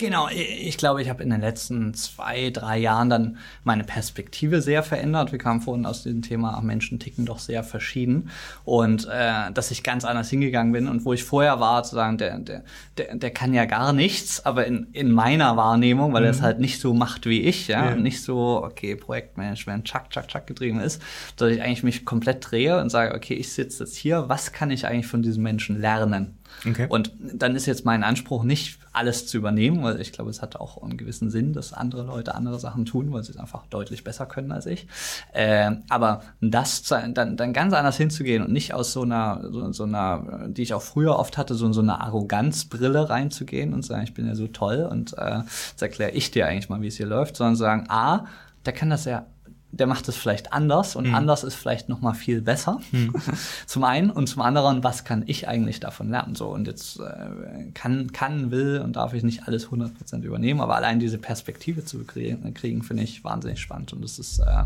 Genau, ich glaube, ich habe in den letzten zwei, drei Jahren dann meine Perspektive sehr verändert. Wir kamen vorhin aus dem Thema, Menschen ticken doch sehr verschieden. Und äh, dass ich ganz anders hingegangen bin und wo ich vorher war, zu sagen, der, der, der, der kann ja gar nichts, aber in, in meiner Wahrnehmung, weil mhm. er es halt nicht so macht wie ich, ja, ja. nicht so, okay, Projektmanagement, tschack, tschack, tschack getrieben ist, dass ich eigentlich mich komplett drehe und sage, okay, ich sitze jetzt hier, was kann ich eigentlich von diesem Menschen lernen? Okay. Und dann ist jetzt mein Anspruch nicht, alles zu übernehmen, weil ich glaube, es hat auch einen gewissen Sinn, dass andere Leute andere Sachen tun, weil sie es einfach deutlich besser können als ich. Äh, aber das dann, dann ganz anders hinzugehen und nicht aus so einer, so, so einer, die ich auch früher oft hatte, so, so eine Arroganzbrille reinzugehen und sagen, ich bin ja so toll und äh, jetzt erkläre ich dir eigentlich mal, wie es hier läuft, sondern sagen, A, der kann das ja der macht es vielleicht anders und mhm. anders ist vielleicht noch mal viel besser. Mhm. zum einen und zum anderen, was kann ich eigentlich davon lernen? So und jetzt äh, kann, kann, will und darf ich nicht alles 100% übernehmen, aber allein diese Perspektive zu kriegen, kriegen finde ich wahnsinnig spannend und das ist äh,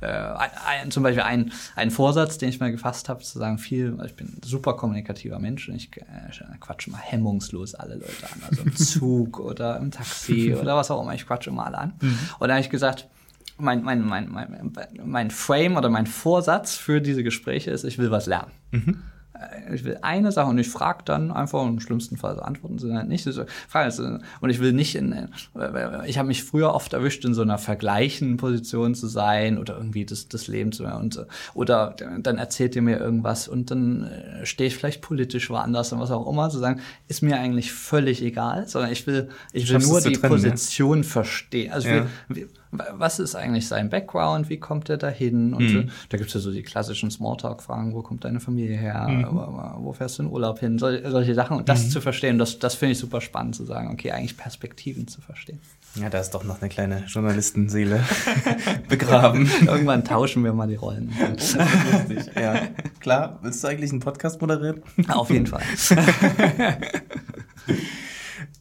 äh, ein, zum Beispiel ein, ein Vorsatz, den ich mal gefasst habe, zu sagen, viel, ich bin ein super kommunikativer Mensch und ich äh, quatsche mal hemmungslos alle Leute an, also im Zug oder im Taxi oder was auch immer, ich quatsche immer alle an. Mhm. Und da habe ich gesagt, mein, mein, mein, mein, mein Frame oder mein Vorsatz für diese Gespräche ist, ich will was lernen. Mhm. Äh, ich will eine Sache und ich frage dann einfach und im schlimmsten Fall antworten sie halt nicht. Und ich will nicht in, äh, ich habe mich früher oft erwischt, in so einer vergleichenden Position zu sein oder irgendwie das, das Leben zu und oder dann erzählt ihr mir irgendwas und dann äh, stehe ich vielleicht politisch woanders und was auch immer, zu sagen, ist mir eigentlich völlig egal, sondern ich will, ich will nur die trennen, Position ja? verstehen. Also ja. will, was ist eigentlich sein Background, wie kommt er dahin? Und mhm. da gibt es ja so die klassischen Smalltalk-Fragen, wo kommt deine Familie her, mhm. wo fährst du in Urlaub hin, Sol solche Sachen. Und das mhm. zu verstehen, das, das finde ich super spannend zu sagen, okay, eigentlich Perspektiven zu verstehen. Ja, da ist doch noch eine kleine Journalistenseele begraben. Irgendwann tauschen wir mal die Rollen. Ja. Klar, willst du eigentlich einen Podcast moderieren? Auf jeden Fall.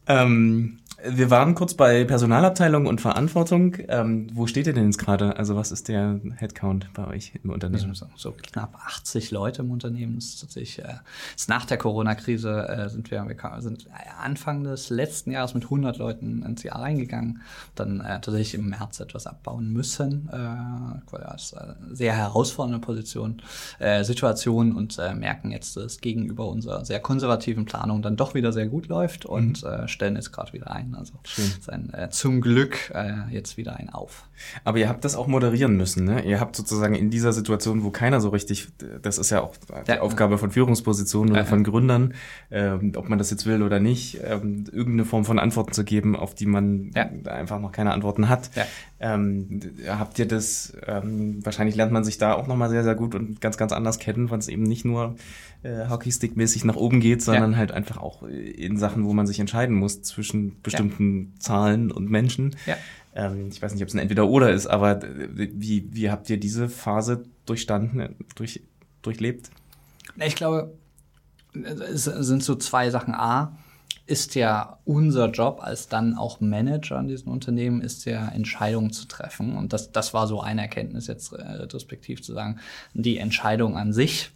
ähm, wir waren kurz bei Personalabteilung und Verantwortung. Ähm, wo steht ihr denn jetzt gerade? Also was ist der Headcount bei euch im Unternehmen? So, so knapp 80 Leute im Unternehmen. Das ist tatsächlich, äh, ist nach der Corona-Krise äh, sind wir, wir sind Anfang des letzten Jahres mit 100 Leuten ins Jahr reingegangen. Dann äh, tatsächlich im März etwas abbauen müssen. Äh, ja, ist eine sehr herausfordernde Position, äh, Situation und äh, merken jetzt, dass es gegenüber unserer sehr konservativen Planung dann doch wieder sehr gut läuft und mhm. äh, stellen jetzt gerade wieder ein. Also sein, äh, zum Glück äh, jetzt wieder ein Auf. Aber ihr habt das auch moderieren müssen, ne? Ihr habt sozusagen in dieser Situation, wo keiner so richtig, das ist ja auch die ja. Aufgabe von Führungspositionen oder von Gründern, ähm, ob man das jetzt will oder nicht, ähm, irgendeine Form von Antworten zu geben, auf die man einfach noch keine Antworten hat. Ähm, habt ihr das, ähm, wahrscheinlich lernt man sich da auch nochmal sehr, sehr gut und ganz, ganz anders kennen, weil es eben nicht nur äh, Hockeystick-mäßig nach oben geht, sondern halt einfach auch in Sachen, wo man sich entscheiden muss zwischen bestimmten ja. Zahlen und Menschen. Ja. Ähm, ich weiß nicht, ob es ein Entweder-Oder ist, aber wie, wie habt ihr diese Phase durchstanden, durch, durchlebt? Ich glaube, es sind so zwei Sachen. A, ist ja unser Job als dann auch Manager in diesen Unternehmen, ist ja Entscheidungen zu treffen. Und das, das war so eine Erkenntnis jetzt äh, retrospektiv zu sagen, die Entscheidung an sich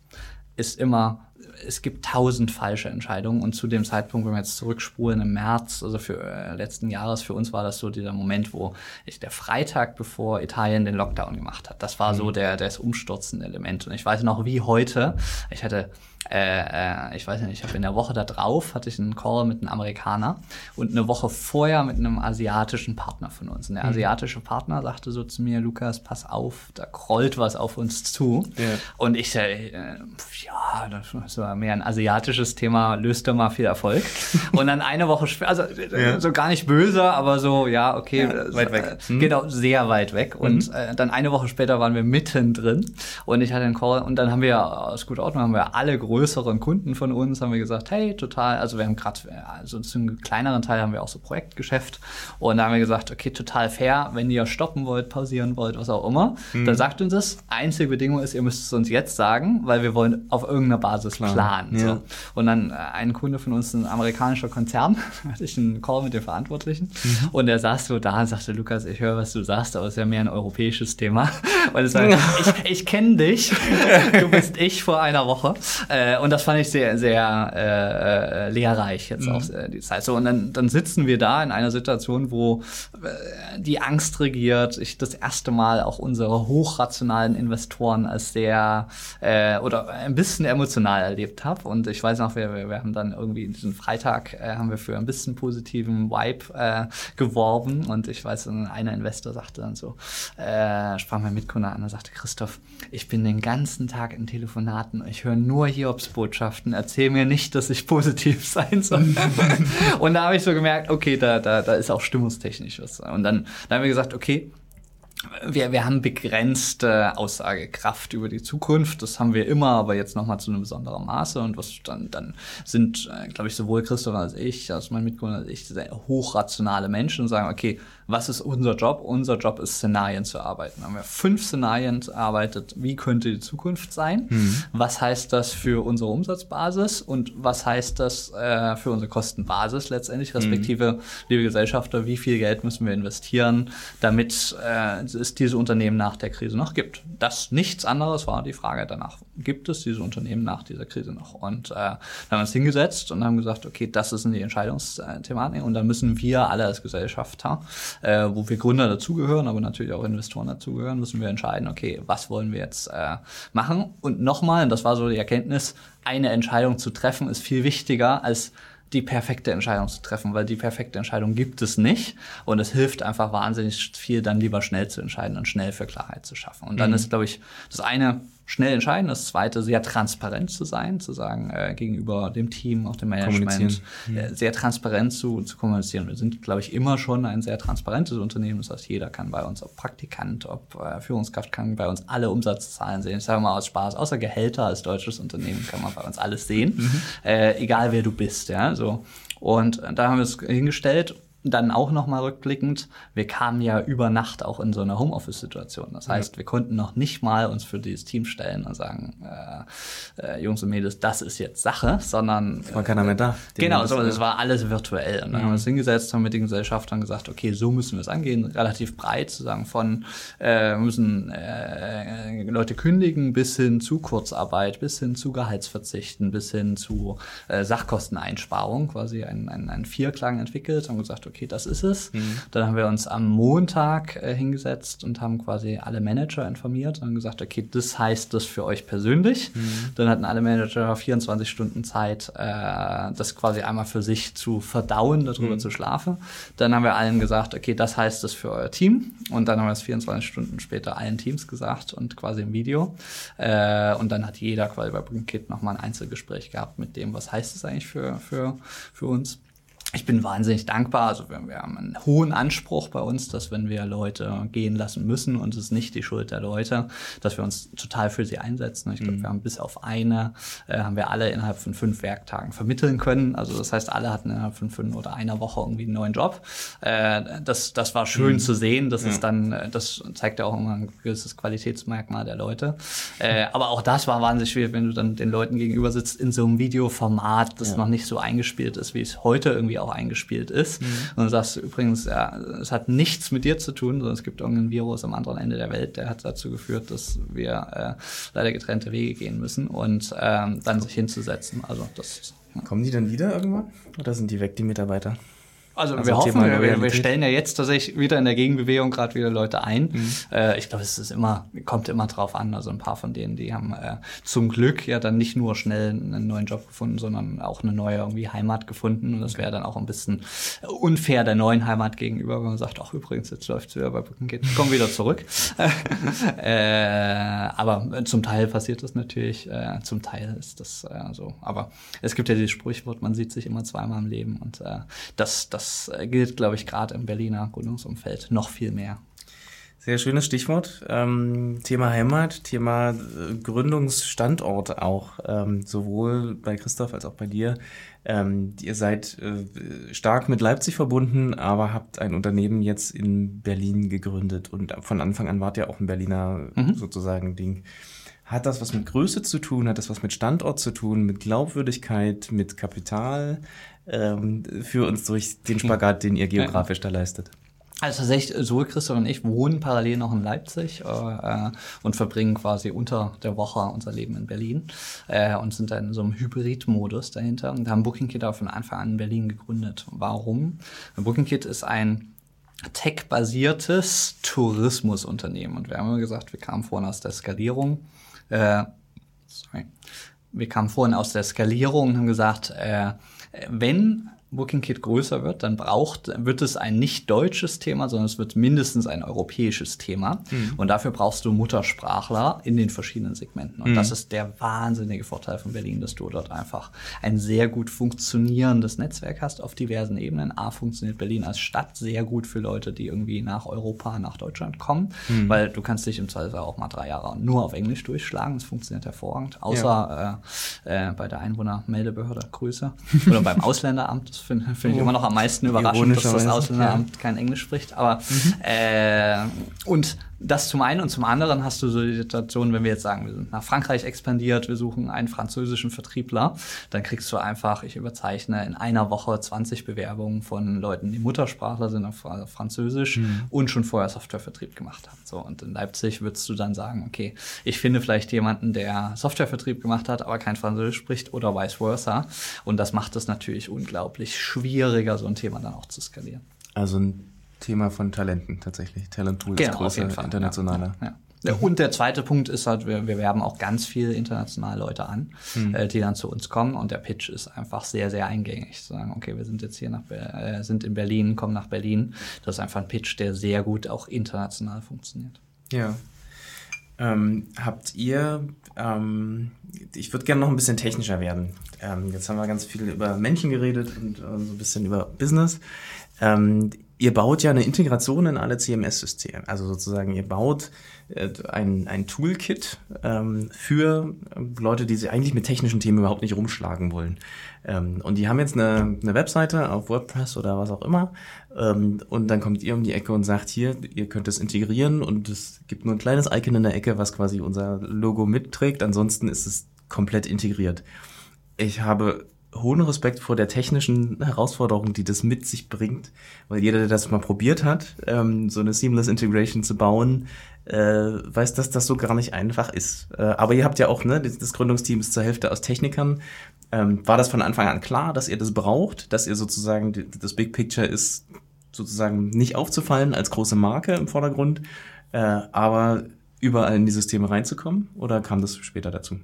ist immer es gibt tausend falsche Entscheidungen und zu dem Zeitpunkt, wenn wir jetzt zurückspulen im März, also für äh, letzten Jahres, für uns war das so dieser Moment, wo ich der Freitag, bevor Italien den Lockdown gemacht hat, das war mhm. so der, das umstürzende Element. Und ich weiß noch wie heute, ich hatte äh, äh, ich weiß nicht, ich habe in der Woche da drauf, hatte ich einen Call mit einem Amerikaner und eine Woche vorher mit einem asiatischen Partner von uns. Und der mhm. asiatische Partner sagte so zu mir, Lukas, pass auf, da krollt was auf uns zu. Ja. Und ich, äh, ja, das war mehr ein asiatisches Thema, löst doch mal viel Erfolg. und dann eine Woche später, also ja. so gar nicht böse, aber so, ja, okay. Ja, weit weg. Mhm. Genau, sehr weit weg. Und mhm. äh, dann eine Woche später waren wir mittendrin und ich hatte einen Call und dann haben wir aus guter Ordnung haben wir alle größeren Kunden von uns haben wir gesagt, hey, total, also wir haben gerade, also zu einem kleineren Teil haben wir auch so Projektgeschäft und da haben wir gesagt, okay, total fair, wenn ihr stoppen wollt, pausieren wollt, was auch immer, mhm. dann sagt uns das. Einzige Bedingung ist, ihr müsst es uns jetzt sagen, weil wir wollen auf irgendeiner Basis Klar. planen. Ja. So. Und dann äh, ein Kunde von uns, ein amerikanischer Konzern, hatte ich einen Call mit dem Verantwortlichen mhm. und der saß so da und sagte, Lukas, ich höre, was du sagst, aber es ist ja mehr ein europäisches Thema. Und ich sage, ich, ich kenne dich, du bist ich vor einer Woche. Äh, und das fand ich sehr, sehr äh, äh, lehrreich jetzt mhm. auch äh, die Zeit. So, und dann, dann sitzen wir da in einer Situation, wo äh, die Angst regiert. Ich das erste Mal auch unsere hochrationalen Investoren als sehr äh, oder ein bisschen emotional erlebt habe. Und ich weiß noch, wir, wir haben dann irgendwie diesen Freitag äh, haben wir für ein bisschen positiven Vibe äh, geworben. Und ich weiß, einer Investor sagte dann so, äh, sprach mein Mitkunde an und sagte, Christoph, ich bin den ganzen Tag in Telefonaten. Ich höre nur hier Hiobsbotschaften. Erzähl mir nicht, dass ich positiv sein soll. und da habe ich so gemerkt, okay, da, da, da ist auch stimmungstechnisch was. Und dann, dann haben wir gesagt, okay, wir, wir haben begrenzte Aussagekraft über die Zukunft. Das haben wir immer, aber jetzt nochmal zu einem besonderen Maße. Und was dann, dann sind, äh, glaube ich, sowohl Christoph als ich, als mein Mitgründer als ich, sehr hochrationale Menschen und sagen, okay, was ist unser Job? Unser Job ist, Szenarien zu arbeiten. haben wir fünf Szenarien erarbeitet. Wie könnte die Zukunft sein? Mhm. Was heißt das für unsere Umsatzbasis? Und was heißt das äh, für unsere Kostenbasis letztendlich? Respektive, mhm. liebe Gesellschafter, wie viel Geld müssen wir investieren, damit äh, es diese Unternehmen nach der Krise noch gibt? Das nichts anderes war die Frage danach. Gibt es diese Unternehmen nach dieser Krise noch? Und äh, dann haben wir uns hingesetzt und haben gesagt, okay, das ist die Entscheidungsthematik und dann müssen wir alle als Gesellschafter äh, wo wir Gründer dazugehören, aber natürlich auch Investoren dazugehören, müssen wir entscheiden, okay, was wollen wir jetzt äh, machen? Und nochmal, und das war so die Erkenntnis, eine Entscheidung zu treffen ist viel wichtiger als die perfekte Entscheidung zu treffen, weil die perfekte Entscheidung gibt es nicht und es hilft einfach wahnsinnig viel, dann lieber schnell zu entscheiden und schnell für Klarheit zu schaffen. Und dann mhm. ist, glaube ich, das eine schnell entscheiden. Das zweite, sehr transparent zu sein, zu sagen, äh, gegenüber dem Team, auch dem Management, äh, sehr transparent zu, zu kommunizieren. Wir sind, glaube ich, immer schon ein sehr transparentes Unternehmen. Das heißt, jeder kann bei uns, ob Praktikant, ob äh, Führungskraft, kann bei uns alle Umsatzzahlen sehen. Ich sage mal aus Spaß, außer Gehälter als deutsches Unternehmen kann man bei uns alles sehen, mhm. äh, egal wer du bist. Ja, so. Und da haben wir es hingestellt dann auch nochmal rückblickend, wir kamen ja über Nacht auch in so eine Homeoffice-Situation. Das heißt, ja. wir konnten noch nicht mal uns für dieses Team stellen und sagen, äh, äh, Jungs und Mädels, das ist jetzt Sache, sondern war keiner mehr da. Genau, so, es war alles virtuell. Und dann mhm. haben wir uns hingesetzt, haben mit den Gesellschaftern gesagt, okay, so müssen wir es angehen, relativ breit zu sagen, von äh, müssen äh, Leute kündigen bis hin zu Kurzarbeit, bis hin zu Gehaltsverzichten, bis hin zu äh, Sachkosteneinsparung, quasi ein, ein, ein Vierklang entwickelt, haben gesagt, okay, das ist es. Mhm. Dann haben wir uns am Montag äh, hingesetzt und haben quasi alle Manager informiert und gesagt, okay, das heißt das für euch persönlich. Mhm. Dann hatten alle Manager 24 Stunden Zeit, äh, das quasi einmal für sich zu verdauen, darüber mhm. zu schlafen. Dann haben wir allen gesagt, okay, das heißt das für euer Team. Und dann haben wir es 24 Stunden später allen Teams gesagt und quasi im Video. Äh, und dann hat jeder quasi bei Booking nochmal ein Einzelgespräch gehabt mit dem, was heißt es eigentlich für, für, für uns ich bin wahnsinnig dankbar. Also wir, haben einen hohen Anspruch bei uns, dass wenn wir Leute gehen lassen müssen und es ist nicht die Schuld der Leute, dass wir uns total für sie einsetzen. Ich glaube, mhm. wir haben bis auf eine, äh, haben wir alle innerhalb von fünf Werktagen vermitteln können. Also das heißt, alle hatten innerhalb von fünf oder einer Woche irgendwie einen neuen Job. Äh, das, das war schön mhm. zu sehen. Das ja. ist dann, äh, das zeigt ja auch immer ein gewisses Qualitätsmerkmal der Leute. Äh, aber auch das war wahnsinnig schwierig, wenn du dann den Leuten gegenüber sitzt in so einem Videoformat, das ja. noch nicht so eingespielt ist, wie es heute irgendwie auch eingespielt ist. Mhm. Und du sagst übrigens, ja, es hat nichts mit dir zu tun, sondern es gibt irgendein Virus am anderen Ende der Welt, der hat dazu geführt, dass wir äh, leider getrennte Wege gehen müssen und ähm, dann sich hinzusetzen. Also das ja. Kommen die dann wieder irgendwann? Oder sind die weg, die Mitarbeiter? Also, also wir hoffen, wir, wir, stellen ja jetzt tatsächlich wieder in der Gegenbewegung gerade wieder Leute ein. Mhm. Äh, ich glaube, es ist immer, kommt immer drauf an. Also ein paar von denen, die haben äh, zum Glück ja dann nicht nur schnell einen neuen Job gefunden, sondern auch eine neue irgendwie Heimat gefunden. Und das wäre dann auch ein bisschen unfair der neuen Heimat gegenüber, wenn man sagt, ach übrigens, jetzt läuft's wieder bei Brücken geht, komm wieder zurück. äh, aber zum Teil passiert das natürlich, äh, zum Teil ist das äh, so. Aber es gibt ja dieses Sprichwort, man sieht sich immer zweimal im Leben und äh, das, das das gilt, glaube ich, gerade im Berliner Gründungsumfeld noch viel mehr. Sehr schönes Stichwort. Ähm, Thema Heimat, Thema äh, Gründungsstandort auch, ähm, sowohl bei Christoph als auch bei dir. Ähm, ihr seid äh, stark mit Leipzig verbunden, aber habt ein Unternehmen jetzt in Berlin gegründet und von Anfang an wart ihr auch ein Berliner mhm. sozusagen Ding. Hat das was mit Größe zu tun? Hat das was mit Standort zu tun? Mit Glaubwürdigkeit? Mit Kapital? Ähm, für uns durch den Spagat, den ihr geografisch da leistet. Also tatsächlich, so Christoph und ich wohnen parallel noch in Leipzig äh, und verbringen quasi unter der Woche unser Leben in Berlin äh, und sind dann in so einem Hybrid-Modus dahinter und haben BookingKit auch von Anfang an in Berlin gegründet. Warum? BookingKit ist ein tech-basiertes Tourismusunternehmen und wir haben immer gesagt, wir kamen vorhin aus der Skalierung. Äh, sorry. Wir kamen vorhin aus der Skalierung und haben gesagt, äh, wenn BookingKit größer wird, dann braucht, wird es ein nicht deutsches Thema, sondern es wird mindestens ein europäisches Thema. Mhm. Und dafür brauchst du Muttersprachler in den verschiedenen Segmenten. Und mhm. das ist der wahnsinnige Vorteil von Berlin, dass du dort einfach ein sehr gut funktionierendes Netzwerk hast auf diversen Ebenen. A, funktioniert Berlin als Stadt sehr gut für Leute, die irgendwie nach Europa, nach Deutschland kommen, mhm. weil du kannst dich im Zweifel auch mal drei Jahre nur auf Englisch durchschlagen. Das funktioniert hervorragend. Außer ja. äh, äh, bei der Einwohnermeldebehörde, Grüße. Oder beim Ausländeramt, finde find ich immer noch am meisten überraschend, dass das Ausländeramt ja. kein Englisch spricht. Aber mhm. äh, und das zum einen und zum anderen hast du so die Situation, wenn wir jetzt sagen, wir sind nach Frankreich expandiert, wir suchen einen französischen Vertriebler, dann kriegst du einfach, ich überzeichne in einer Woche 20 Bewerbungen von Leuten, die Muttersprachler sind auf Französisch mhm. und schon vorher Softwarevertrieb gemacht haben. So und in Leipzig würdest du dann sagen, okay, ich finde vielleicht jemanden, der Softwarevertrieb gemacht hat, aber kein Französisch spricht oder vice versa und das macht es natürlich unglaublich schwieriger, so ein Thema dann auch zu skalieren. Also ein Thema von Talenten tatsächlich. Talentpool genau, ist größer, internationaler. Ja, ja. Und der zweite Punkt ist halt, wir, wir werben auch ganz viel internationale Leute an, mhm. äh, die dann zu uns kommen und der Pitch ist einfach sehr, sehr eingängig. Zu sagen, okay, wir sind jetzt hier nach, äh, sind in Berlin, kommen nach Berlin. Das ist einfach ein Pitch, der sehr gut auch international funktioniert. Ja. Ähm, habt ihr, ähm, ich würde gerne noch ein bisschen technischer werden. Ähm, jetzt haben wir ganz viel über Menschen geredet und äh, so ein bisschen über Business. Ähm, ihr baut ja eine Integration in alle CMS-Systeme. Also sozusagen, ihr baut äh, ein, ein Toolkit ähm, für Leute, die sich eigentlich mit technischen Themen überhaupt nicht rumschlagen wollen. Ähm, und die haben jetzt eine, eine Webseite auf WordPress oder was auch immer. Ähm, und dann kommt ihr um die Ecke und sagt, hier, ihr könnt es integrieren und es gibt nur ein kleines Icon in der Ecke, was quasi unser Logo mitträgt. Ansonsten ist es komplett integriert. Ich habe hohen Respekt vor der technischen Herausforderung, die das mit sich bringt, weil jeder, der das mal probiert hat, ähm, so eine Seamless Integration zu bauen, äh, weiß, dass das so gar nicht einfach ist. Äh, aber ihr habt ja auch, ne, das, Gründungsteam ist zur Hälfte aus Technikern. Ähm, war das von Anfang an klar, dass ihr das braucht, dass ihr sozusagen, das Big Picture ist sozusagen nicht aufzufallen als große Marke im Vordergrund, äh, aber überall in die Systeme reinzukommen? Oder kam das später dazu?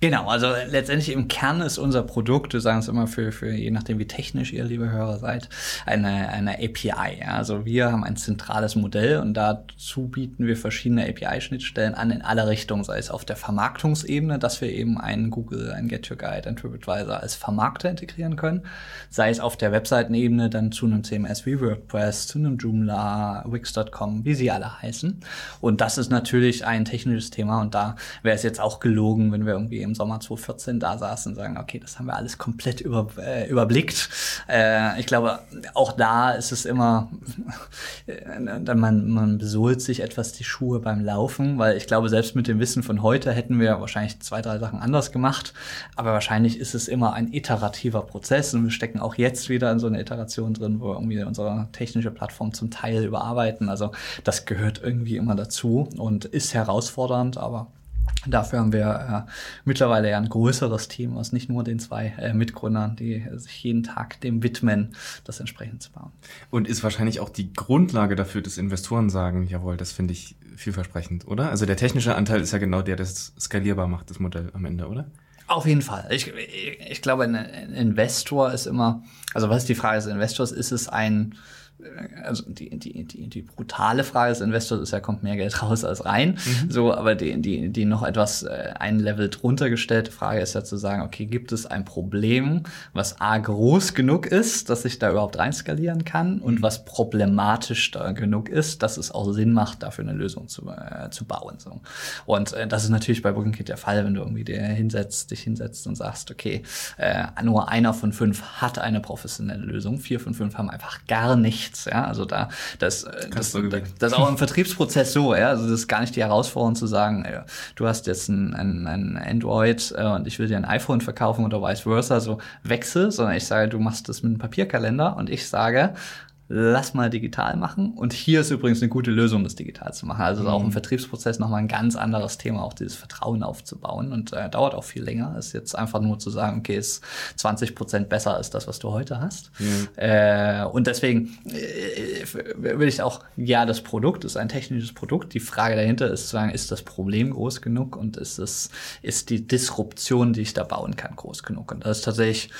Genau, also letztendlich im Kern ist unser Produkt, wir sagen es immer für, für je nachdem wie technisch ihr, liebe Hörer, seid, eine, eine API. Ja? Also wir haben ein zentrales Modell und dazu bieten wir verschiedene API-Schnittstellen an in alle Richtungen, sei es auf der Vermarktungsebene, dass wir eben einen Google, ein Get Your Guide, ein TripAdvisor als Vermarkter integrieren können, sei es auf der Webseitenebene dann zu einem CMS wie WordPress, zu einem Joomla, Wix.com, wie sie alle heißen. Und das ist natürlich ein technisches Thema und da wäre es jetzt auch gelogen, wenn wir irgendwie im Sommer 2014 da saßen und sagen, okay, das haben wir alles komplett über, äh, überblickt. Äh, ich glaube, auch da ist es immer, äh, man, man besohlt sich etwas die Schuhe beim Laufen, weil ich glaube, selbst mit dem Wissen von heute hätten wir wahrscheinlich zwei, drei Sachen anders gemacht. Aber wahrscheinlich ist es immer ein iterativer Prozess und wir stecken auch jetzt wieder in so eine Iteration drin, wo wir irgendwie unsere technische Plattform zum Teil überarbeiten. Also das gehört irgendwie immer dazu und ist herausfordernd, aber Dafür haben wir äh, mittlerweile ja ein größeres Team aus nicht nur den zwei äh, Mitgründern, die äh, sich jeden Tag dem widmen, das entsprechend zu bauen. Und ist wahrscheinlich auch die Grundlage dafür, dass Investoren sagen, jawohl, das finde ich vielversprechend, oder? Also der technische Anteil ist ja genau der, der es skalierbar macht, das Modell am Ende, oder? Auf jeden Fall. Ich, ich glaube, ein Investor ist immer, also was ist die Frage des Investors? Ist es ein also die, die, die, die brutale Frage des Investors ist ja, kommt mehr Geld raus als rein. Mhm. So, aber die, die, die noch etwas äh, ein Level drunter gestellte Frage ist ja zu sagen, okay, gibt es ein Problem, was A groß genug ist, dass ich da überhaupt rein skalieren kann und mhm. was problematisch da genug ist, dass es auch Sinn macht, dafür eine Lösung zu, äh, zu bauen. So. Und äh, das ist natürlich bei BookingKit der Fall, wenn du irgendwie dir hinsetzt, dich hinsetzt und sagst, okay, äh, nur einer von fünf hat eine professionelle Lösung, vier von fünf haben einfach gar nichts nichts. Ja, also da das äh, das, das, das ist auch im Vertriebsprozess so. Ja, also das ist gar nicht die Herausforderung zu sagen, ey, du hast jetzt ein, ein, ein Android äh, und ich will dir ein iPhone verkaufen oder vice versa. So wechsel, sondern ich sage, du machst das mit einem Papierkalender und ich sage lass mal digital machen. Und hier ist übrigens eine gute Lösung, das digital zu machen. Also mhm. auch im Vertriebsprozess nochmal ein ganz anderes Thema, auch dieses Vertrauen aufzubauen. Und äh, dauert auch viel länger. Ist jetzt einfach nur zu sagen, okay, ist 20 Prozent besser als das, was du heute hast. Mhm. Äh, und deswegen äh, will ich auch, ja, das Produkt ist ein technisches Produkt. Die Frage dahinter ist zu sagen, ist das Problem groß genug und ist es, ist die Disruption, die ich da bauen kann, groß genug? Und das ist tatsächlich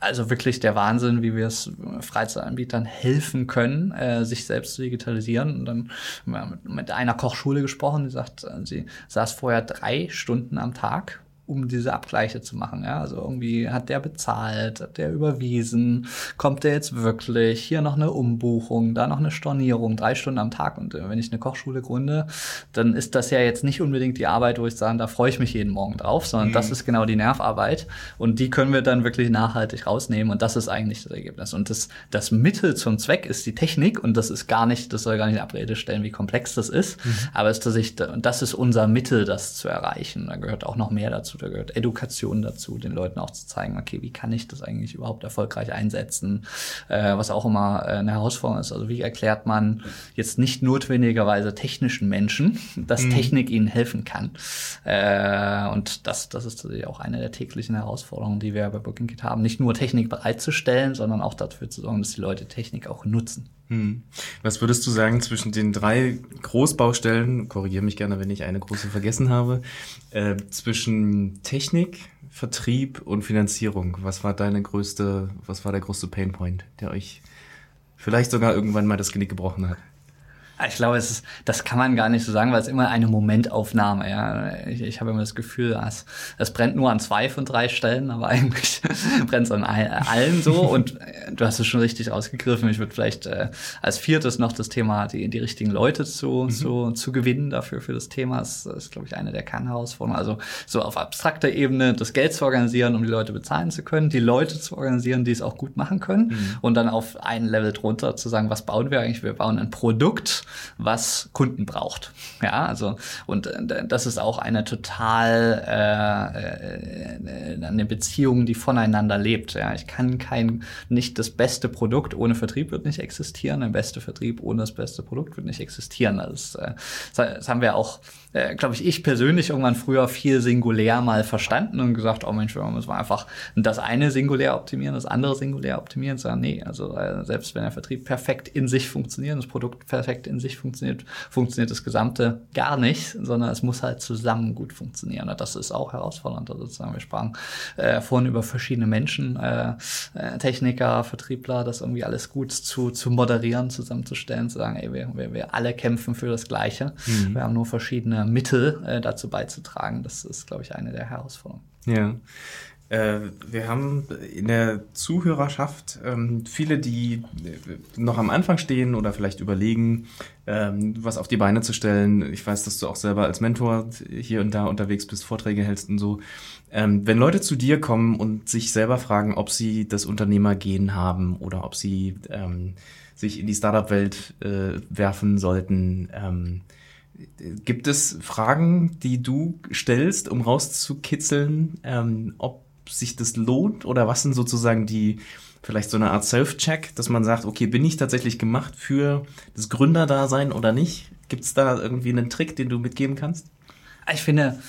also wirklich der Wahnsinn, wie wir es Freizeitanbietern helfen helfen können, äh, sich selbst zu digitalisieren. Und dann haben wir mit, mit einer Kochschule gesprochen, die sagt, äh, sie saß vorher drei Stunden am Tag um diese Abgleiche zu machen. Ja? Also irgendwie hat der bezahlt, hat der überwiesen, kommt der jetzt wirklich, hier noch eine Umbuchung, da noch eine Stornierung, drei Stunden am Tag. Und äh, wenn ich eine Kochschule gründe, dann ist das ja jetzt nicht unbedingt die Arbeit, wo ich sage, da freue ich mich jeden Morgen drauf, sondern mhm. das ist genau die Nervarbeit. Und die können wir dann wirklich nachhaltig rausnehmen. Und das ist eigentlich das Ergebnis. Und das, das Mittel zum Zweck ist die Technik. Und das ist gar nicht, das soll gar nicht in Abrede stellen, wie komplex das ist. Mhm. Aber es ist tatsächlich, das ist unser Mittel, das zu erreichen. Da gehört auch noch mehr dazu dazu, da gehört Education dazu, den Leuten auch zu zeigen, okay, wie kann ich das eigentlich überhaupt erfolgreich einsetzen, äh, was auch immer äh, eine Herausforderung ist. Also wie erklärt man jetzt nicht notwendigerweise technischen Menschen, dass mhm. Technik ihnen helfen kann. Äh, und das, das ist tatsächlich auch eine der täglichen Herausforderungen, die wir bei BookingKit haben, nicht nur Technik bereitzustellen, sondern auch dafür zu sorgen, dass die Leute Technik auch nutzen. Hm. Was würdest du sagen zwischen den drei Großbaustellen, korrigiere mich gerne, wenn ich eine große vergessen habe, äh, zwischen Technik, Vertrieb und Finanzierung? Was war deine größte, was war der größte Painpoint, der euch vielleicht sogar irgendwann mal das Genick gebrochen hat? Ich glaube, es ist, das kann man gar nicht so sagen, weil es immer eine Momentaufnahme. Ja, ich, ich habe immer das Gefühl, es, es brennt nur an zwei von drei Stellen, aber eigentlich brennt es an allen so. Und äh, du hast es schon richtig rausgegriffen. Ich würde vielleicht äh, als viertes noch das Thema die, die richtigen Leute zu, mhm. zu, zu gewinnen dafür für das Thema. Das ist, glaube ich, eine der Kernherausforderungen. Also so auf abstrakter Ebene das Geld zu organisieren, um die Leute bezahlen zu können, die Leute zu organisieren, die es auch gut machen können, mhm. und dann auf ein Level drunter zu sagen, was bauen wir eigentlich? Wir bauen ein Produkt was Kunden braucht. Ja, also und äh, das ist auch eine total äh, äh, eine Beziehung, die voneinander lebt. Ja, ich kann kein nicht das beste Produkt ohne Vertrieb wird nicht existieren. Der beste Vertrieb ohne das beste Produkt wird nicht existieren. Das, äh, das haben wir auch äh, glaube ich, ich persönlich irgendwann früher viel singulär mal verstanden und gesagt, oh Mensch, wir müssen einfach das eine singulär optimieren, das andere singulär optimieren. Sagen, nee, also äh, selbst wenn der Vertrieb perfekt in sich funktioniert, das Produkt perfekt in sich funktioniert, funktioniert das Gesamte gar nicht, sondern es muss halt zusammen gut funktionieren. Und das ist auch herausfordernd. Also sozusagen, wir sprachen äh, vorhin über verschiedene Menschen, äh, äh, Techniker, Vertriebler, das irgendwie alles gut zu, zu moderieren, zusammenzustellen, zu sagen, ey, wir, wir, wir alle kämpfen für das Gleiche. Mhm. Wir haben nur verschiedene Mittel äh, dazu beizutragen. Das ist, glaube ich, eine der Herausforderungen. Ja. Äh, wir haben in der Zuhörerschaft ähm, viele, die äh, noch am Anfang stehen oder vielleicht überlegen, ähm, was auf die Beine zu stellen. Ich weiß, dass du auch selber als Mentor hier und da unterwegs bist, Vorträge hältst und so. Ähm, wenn Leute zu dir kommen und sich selber fragen, ob sie das Unternehmergehen haben oder ob sie ähm, sich in die Startup-Welt äh, werfen sollten, ähm, gibt es Fragen, die du stellst, um rauszukitzeln, ähm, ob sich das lohnt oder was sind sozusagen die, vielleicht so eine Art Self-Check, dass man sagt, okay, bin ich tatsächlich gemacht für das Gründerdasein oder nicht? Gibt es da irgendwie einen Trick, den du mitgeben kannst? Ich finde,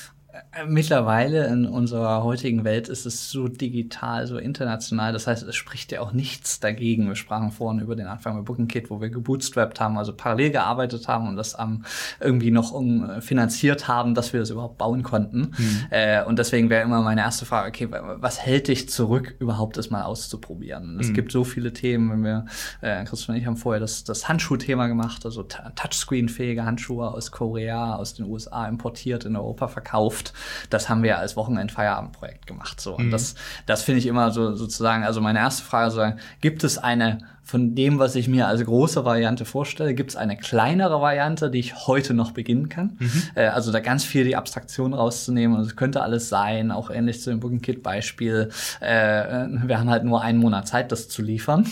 Mittlerweile in unserer heutigen Welt ist es so digital, so international. Das heißt, es spricht ja auch nichts dagegen. Wir sprachen vorhin über den Anfang mit Booking Kit, wo wir gebootstrapped haben, also parallel gearbeitet haben und das um, irgendwie noch um, finanziert haben, dass wir das überhaupt bauen konnten. Mhm. Äh, und deswegen wäre immer meine erste Frage, okay, was hält dich zurück, überhaupt das mal auszuprobieren? Es mhm. gibt so viele Themen, wenn wir, äh, Christian und ich haben vorher das, das Handschuhthema gemacht, also Touchscreen-fähige Handschuhe aus Korea, aus den USA importiert, in Europa verkauft das haben wir als Wochenend-Feierabendprojekt gemacht. So. Und mhm. das, das finde ich immer so sozusagen, also meine erste Frage sozusagen, gibt es eine von dem, was ich mir als große Variante vorstelle, gibt es eine kleinere Variante, die ich heute noch beginnen kann. Mhm. Äh, also da ganz viel die Abstraktion rauszunehmen. Und es könnte alles sein, auch ähnlich zu dem Booking Kit Beispiel. Äh, wir haben halt nur einen Monat Zeit, das zu liefern.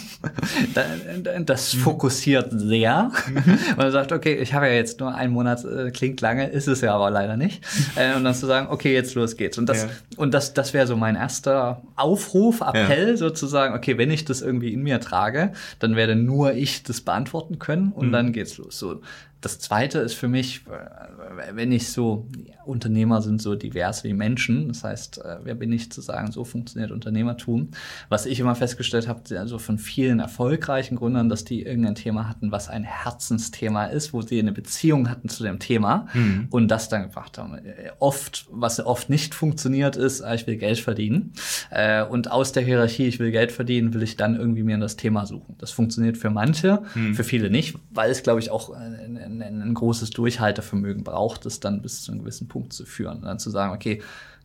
das mhm. fokussiert sehr. Mhm. Man sagt, okay, ich habe ja jetzt nur einen Monat, äh, klingt lange, ist es ja aber leider nicht. Äh, und dann zu sagen, okay, jetzt los geht's. Und das, ja. und das, das wäre so mein erster Aufruf, Appell ja. sozusagen, okay, wenn ich das irgendwie in mir trage, dann werde nur ich das beantworten können und mhm. dann geht's los. So, das zweite ist für mich, wenn ich so, Unternehmer sind so divers wie Menschen. Das heißt, äh, wer bin ich zu sagen, so funktioniert Unternehmertum? Was ich immer festgestellt habe, also von vielen erfolgreichen Gründern, dass die irgendein Thema hatten, was ein Herzensthema ist, wo sie eine Beziehung hatten zu dem Thema mhm. und das dann gemacht haben. Oft, was oft nicht funktioniert, ist, ah, ich will Geld verdienen. Äh, und aus der Hierarchie, ich will Geld verdienen, will ich dann irgendwie mir das Thema suchen. Das funktioniert für manche, mhm. für viele nicht, weil es, glaube ich, auch ein, ein, ein großes Durchhaltevermögen braucht, es dann bis zu einem gewissen Punkt zu führen. Und dann zu sagen, okay,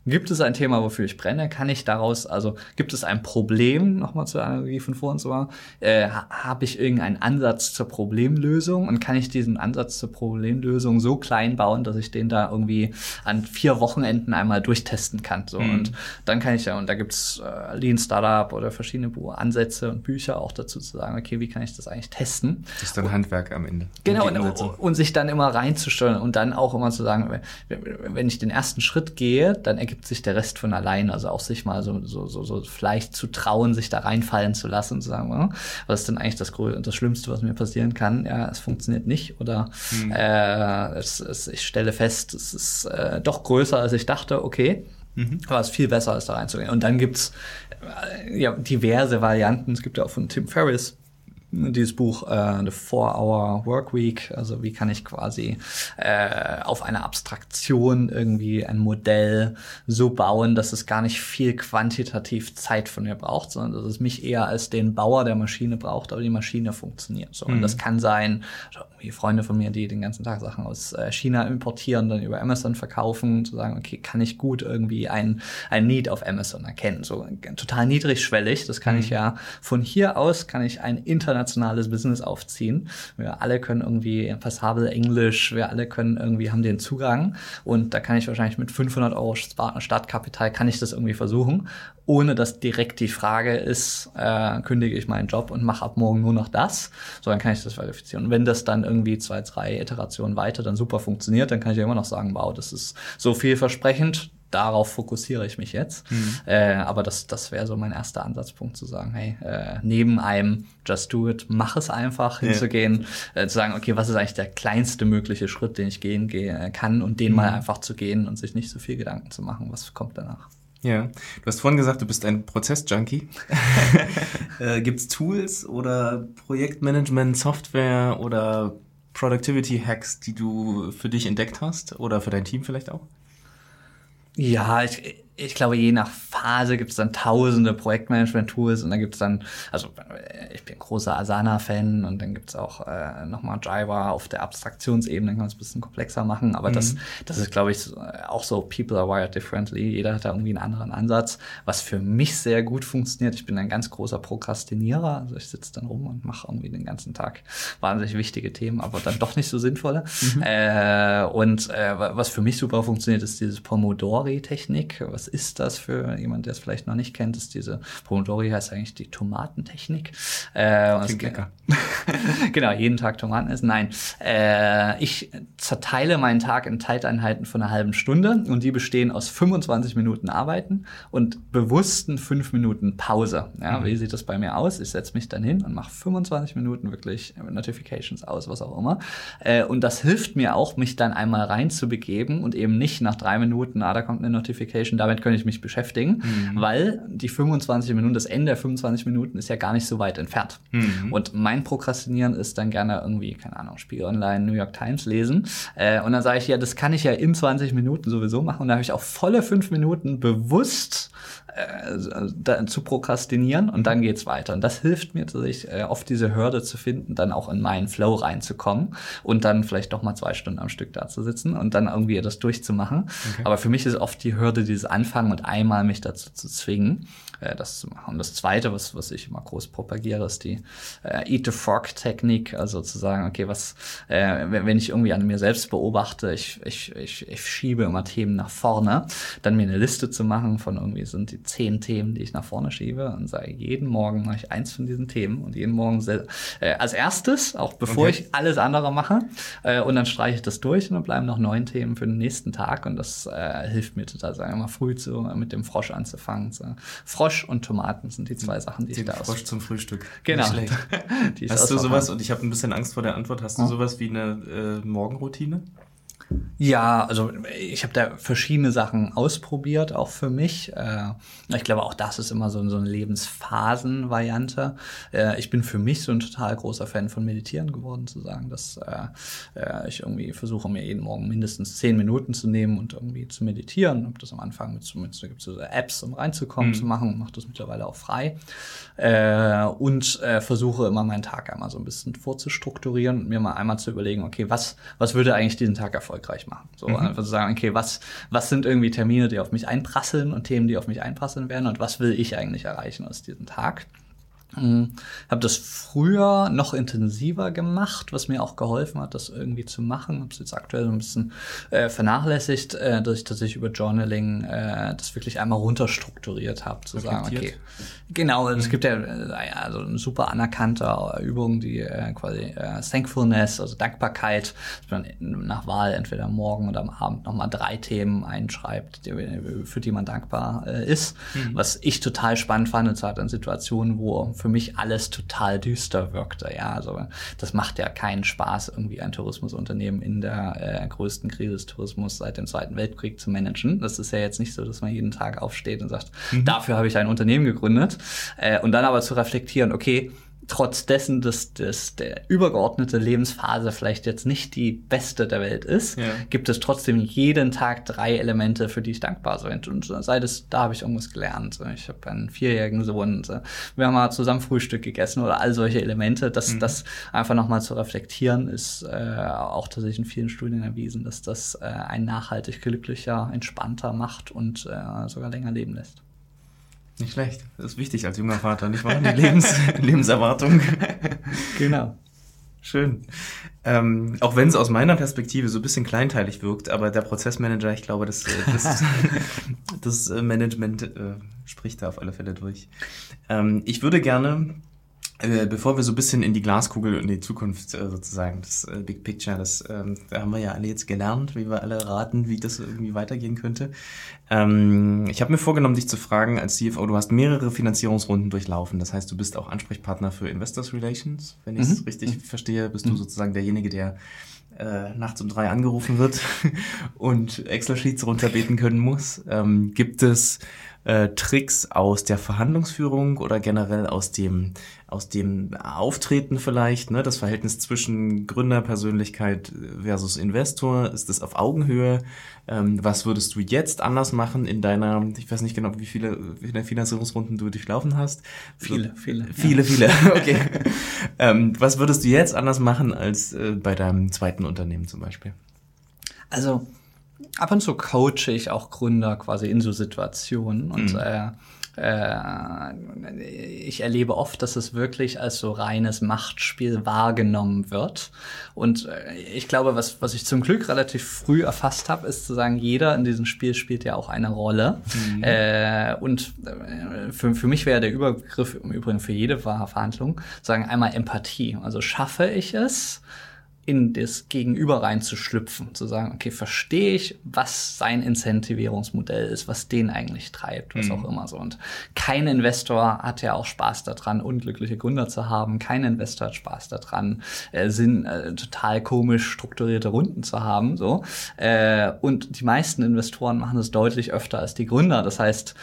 Gibt es ein Thema, wofür ich brenne? Kann ich daraus, also gibt es ein Problem, nochmal zur Analogie von vorhin so, äh, habe ich irgendeinen Ansatz zur Problemlösung und kann ich diesen Ansatz zur Problemlösung so klein bauen, dass ich den da irgendwie an vier Wochenenden einmal durchtesten kann. So. Mhm. Und dann kann ich ja, und da gibt's äh, Lean Startup oder verschiedene Ansätze und Bücher auch dazu zu sagen, okay, wie kann ich das eigentlich testen? Das ist dann und, Handwerk am Ende. Genau, und, und, sich dann immer reinzusteuern und dann auch immer zu sagen, wenn ich den ersten Schritt gehe, dann ergibt sich der Rest von allein. Also auch sich mal so, so, so, so vielleicht zu trauen, sich da reinfallen zu lassen und zu sagen, oh, was ist denn eigentlich das, das Schlimmste, was mir passieren kann? Ja, es funktioniert nicht oder hm. äh, es, es, ich stelle fest, es ist äh, doch größer, als ich dachte, okay. Mhm. Aber es ist viel besser, als da reinzugehen. Und dann gibt's äh, ja, diverse Varianten. Es gibt ja auch von Tim Ferriss dieses Buch äh, The Four-Hour Work Week, also wie kann ich quasi äh, auf eine Abstraktion irgendwie ein Modell so bauen, dass es gar nicht viel quantitativ Zeit von mir braucht, sondern dass es mich eher als den Bauer der Maschine braucht, aber die Maschine funktioniert. So. Mhm. Und das kann sein, wie Freunde von mir, die den ganzen Tag Sachen aus äh, China importieren, dann über Amazon verkaufen, zu sagen, okay, kann ich gut irgendwie ein, ein Need auf Amazon erkennen. So total niedrigschwellig. Das kann mhm. ich ja von hier aus kann ich ein internationales Business aufziehen. Wir alle können irgendwie passabel Englisch, wir alle können irgendwie haben den Zugang und da kann ich wahrscheinlich mit 500 Euro Startkapital kann ich das irgendwie versuchen ohne dass direkt die Frage ist, äh, kündige ich meinen Job und mache ab morgen nur noch das, so dann kann ich das verifizieren. Und wenn das dann irgendwie zwei, drei Iterationen weiter dann super funktioniert, dann kann ich ja immer noch sagen, wow, das ist so vielversprechend, darauf fokussiere ich mich jetzt. Mhm. Äh, aber das, das wäre so mein erster Ansatzpunkt zu sagen, hey, äh, neben einem Just Do It, mach es einfach, hinzugehen, ja. äh, zu sagen, okay, was ist eigentlich der kleinste mögliche Schritt, den ich gehen, gehen kann und den mhm. mal einfach zu gehen und sich nicht so viel Gedanken zu machen, was kommt danach. Ja, du hast vorhin gesagt, du bist ein Prozess-Junkie. äh, Gibt es Tools oder Projektmanagement-Software oder Productivity-Hacks, die du für dich entdeckt hast oder für dein Team vielleicht auch? Ja, ich, ich glaube, je nach Phase gibt es dann tausende Projektmanagement-Tools und dann gibt es dann, also ich bin großer Asana-Fan und dann gibt es auch äh, nochmal Java auf der Abstraktionsebene, dann kann man es ein bisschen komplexer machen, aber mhm. das, das ist, glaube ich, auch so, people are wired differently, jeder hat da irgendwie einen anderen Ansatz, was für mich sehr gut funktioniert. Ich bin ein ganz großer Prokrastinierer, also ich sitze dann rum und mache irgendwie den ganzen Tag wahnsinnig wichtige Themen, aber dann doch nicht so sinnvolle. Mhm. Äh, und äh, was für mich super funktioniert, ist dieses Pomodori-Technik, was ist das für jemand, der es vielleicht noch nicht kennt? Ist diese Pomodori heißt eigentlich die Tomatentechnik. Äh, Klingt lecker. genau, jeden Tag Tomaten essen. Nein, äh, ich zerteile meinen Tag in Zeiteinheiten von einer halben Stunde und die bestehen aus 25 Minuten Arbeiten und bewussten fünf Minuten Pause. Ja, mhm. Wie sieht das bei mir aus? Ich setze mich dann hin und mache 25 Minuten wirklich Notifications aus, was auch immer. Äh, und das hilft mir auch, mich dann einmal reinzubegeben und eben nicht nach drei Minuten, ah, da kommt eine Notification, damit damit könnte ich mich beschäftigen, mhm. weil die 25 Minuten, das Ende der 25 Minuten ist ja gar nicht so weit entfernt. Mhm. Und mein Prokrastinieren ist dann gerne irgendwie, keine Ahnung, Spiegel Online, New York Times lesen. Äh, und dann sage ich, ja, das kann ich ja in 20 Minuten sowieso machen. Und da habe ich auch volle fünf Minuten bewusst äh, zu prokrastinieren und dann geht's weiter. Und das hilft mir, dass ich äh, oft diese Hürde zu finden, dann auch in meinen Flow reinzukommen und dann vielleicht doch mal zwei Stunden am Stück da zu sitzen und dann irgendwie das durchzumachen. Okay. Aber für mich ist oft die Hürde dieses Anfangen und einmal mich dazu zu zwingen äh, das zu machen. Und das Zweite, was, was ich immer groß propagiere, ist die äh, Eat the Frog-Technik, also zu sagen, okay, was, äh, wenn ich irgendwie an mir selbst beobachte, ich, ich, ich, ich schiebe immer Themen nach vorne, dann mir eine Liste zu machen von irgendwie sind die zehn Themen, die ich nach vorne schiebe und sage, jeden Morgen mache ich eins von diesen Themen und jeden Morgen äh, als erstes, auch bevor okay. ich alles andere mache, äh, und dann streiche ich das durch und dann bleiben noch neun Themen für den nächsten Tag und das äh, hilft mir total, sagen wir mal, früh zu, mit dem Frosch anzufangen. So. Frosch Frosch und Tomaten sind die zwei Sachen, die Den ich da Frosch aus. zum Frühstück. Genau. Hast du sowas, und ich habe ein bisschen Angst vor der Antwort, hast du sowas wie eine äh, Morgenroutine? Ja, also ich habe da verschiedene Sachen ausprobiert, auch für mich. Äh, ich glaube, auch das ist immer so, eine Lebensphasen-Variante. Äh, ich bin für mich so ein total großer Fan von Meditieren geworden, zu sagen, dass äh, ich irgendwie versuche, mir jeden Morgen mindestens zehn Minuten zu nehmen und irgendwie zu meditieren. Habe das am Anfang mit, mit da gibt so Apps, um reinzukommen, mhm. zu machen mache das mittlerweile auch frei. Und versuche immer meinen Tag einmal so ein bisschen vorzustrukturieren und mir mal einmal zu überlegen, okay, was, was würde eigentlich diesen Tag erfolgreich machen? So mhm. einfach zu sagen, okay, was, was sind irgendwie Termine, die auf mich einprasseln und Themen, die auf mich einprasseln werden und was will ich eigentlich erreichen aus diesem Tag? Mhm. Habe das früher noch intensiver gemacht, was mir auch geholfen hat, das irgendwie zu machen. Habe es jetzt aktuell so ein bisschen äh, vernachlässigt, äh, dass ich tatsächlich über Journaling äh, das wirklich einmal runterstrukturiert habe, zu sagen, okay, genau, mhm. es gibt ja äh, also eine super anerkannte Übung, die äh, quasi äh, Thankfulness, also Dankbarkeit, dass man nach Wahl entweder morgen oder am Abend nochmal drei Themen einschreibt, für die man dankbar äh, ist. Mhm. Was ich total spannend fand, in Situationen, wo für mich alles total düster wirkte. Ja, also das macht ja keinen Spaß, irgendwie ein Tourismusunternehmen in der äh, größten Krise des Tourismus seit dem Zweiten Weltkrieg zu managen. Das ist ja jetzt nicht so, dass man jeden Tag aufsteht und sagt, mhm. dafür habe ich ein Unternehmen gegründet. Äh, und dann aber zu reflektieren, okay, trotz dessen, dass, dass der übergeordnete Lebensphase vielleicht jetzt nicht die beste der Welt ist, ja. gibt es trotzdem jeden Tag drei Elemente, für die ich dankbar bin. Und sei das, da habe ich irgendwas gelernt. Ich habe einen vierjährigen Sohn, wir haben mal zusammen Frühstück gegessen oder all solche Elemente. Das, mhm. das einfach nochmal zu reflektieren, ist äh, auch tatsächlich in vielen Studien erwiesen, dass das äh, einen nachhaltig glücklicher, entspannter macht und äh, sogar länger leben lässt. Nicht schlecht. Das ist wichtig als junger Vater, nicht wahr? Die Lebens Lebenserwartung. Genau. Schön. Ähm, auch wenn es aus meiner Perspektive so ein bisschen kleinteilig wirkt, aber der Prozessmanager, ich glaube, das, äh, das, das äh, Management äh, spricht da auf alle Fälle durch. Ähm, ich würde gerne äh, bevor wir so ein bisschen in die Glaskugel und die Zukunft äh, sozusagen, das äh, Big Picture, das ähm, da haben wir ja alle jetzt gelernt, wie wir alle raten, wie das irgendwie weitergehen könnte. Ähm, ich habe mir vorgenommen, dich zu fragen als CFO, du hast mehrere Finanzierungsrunden durchlaufen. Das heißt, du bist auch Ansprechpartner für Investors Relations. Wenn ich es mhm. richtig mhm. verstehe, bist du mhm. sozusagen derjenige, der äh, nachts um drei angerufen wird und Excel-Sheets runterbeten können muss. Ähm, gibt es äh, Tricks aus der Verhandlungsführung oder generell aus dem aus dem Auftreten vielleicht, ne? das Verhältnis zwischen Gründerpersönlichkeit versus Investor, ist das auf Augenhöhe? Ähm, was würdest du jetzt anders machen in deiner, ich weiß nicht genau, wie viele, wie viele Finanzierungsrunden du durchlaufen hast? Viele, viele. Viele, ja. viele, okay. ähm, was würdest du jetzt anders machen als äh, bei deinem zweiten Unternehmen zum Beispiel? Also ab und zu coache ich auch Gründer quasi in so Situationen und mhm. äh, äh, ich erlebe oft, dass es wirklich als so reines Machtspiel wahrgenommen wird. Und äh, ich glaube, was, was ich zum Glück relativ früh erfasst habe, ist zu sagen, jeder in diesem Spiel spielt ja auch eine Rolle. Mhm. Äh, und äh, für, für mich wäre der Überbegriff im Übrigen für jede Verhandlung, sagen einmal Empathie. Also schaffe ich es, in das Gegenüber reinzuschlüpfen, zu sagen, okay, verstehe ich, was sein Incentivierungsmodell ist, was den eigentlich treibt, was mhm. auch immer so. Und kein Investor hat ja auch Spaß daran, unglückliche Gründer zu haben. Kein Investor hat Spaß daran, äh, sind äh, total komisch strukturierte Runden zu haben, so. Äh, und die meisten Investoren machen das deutlich öfter als die Gründer. Das heißt,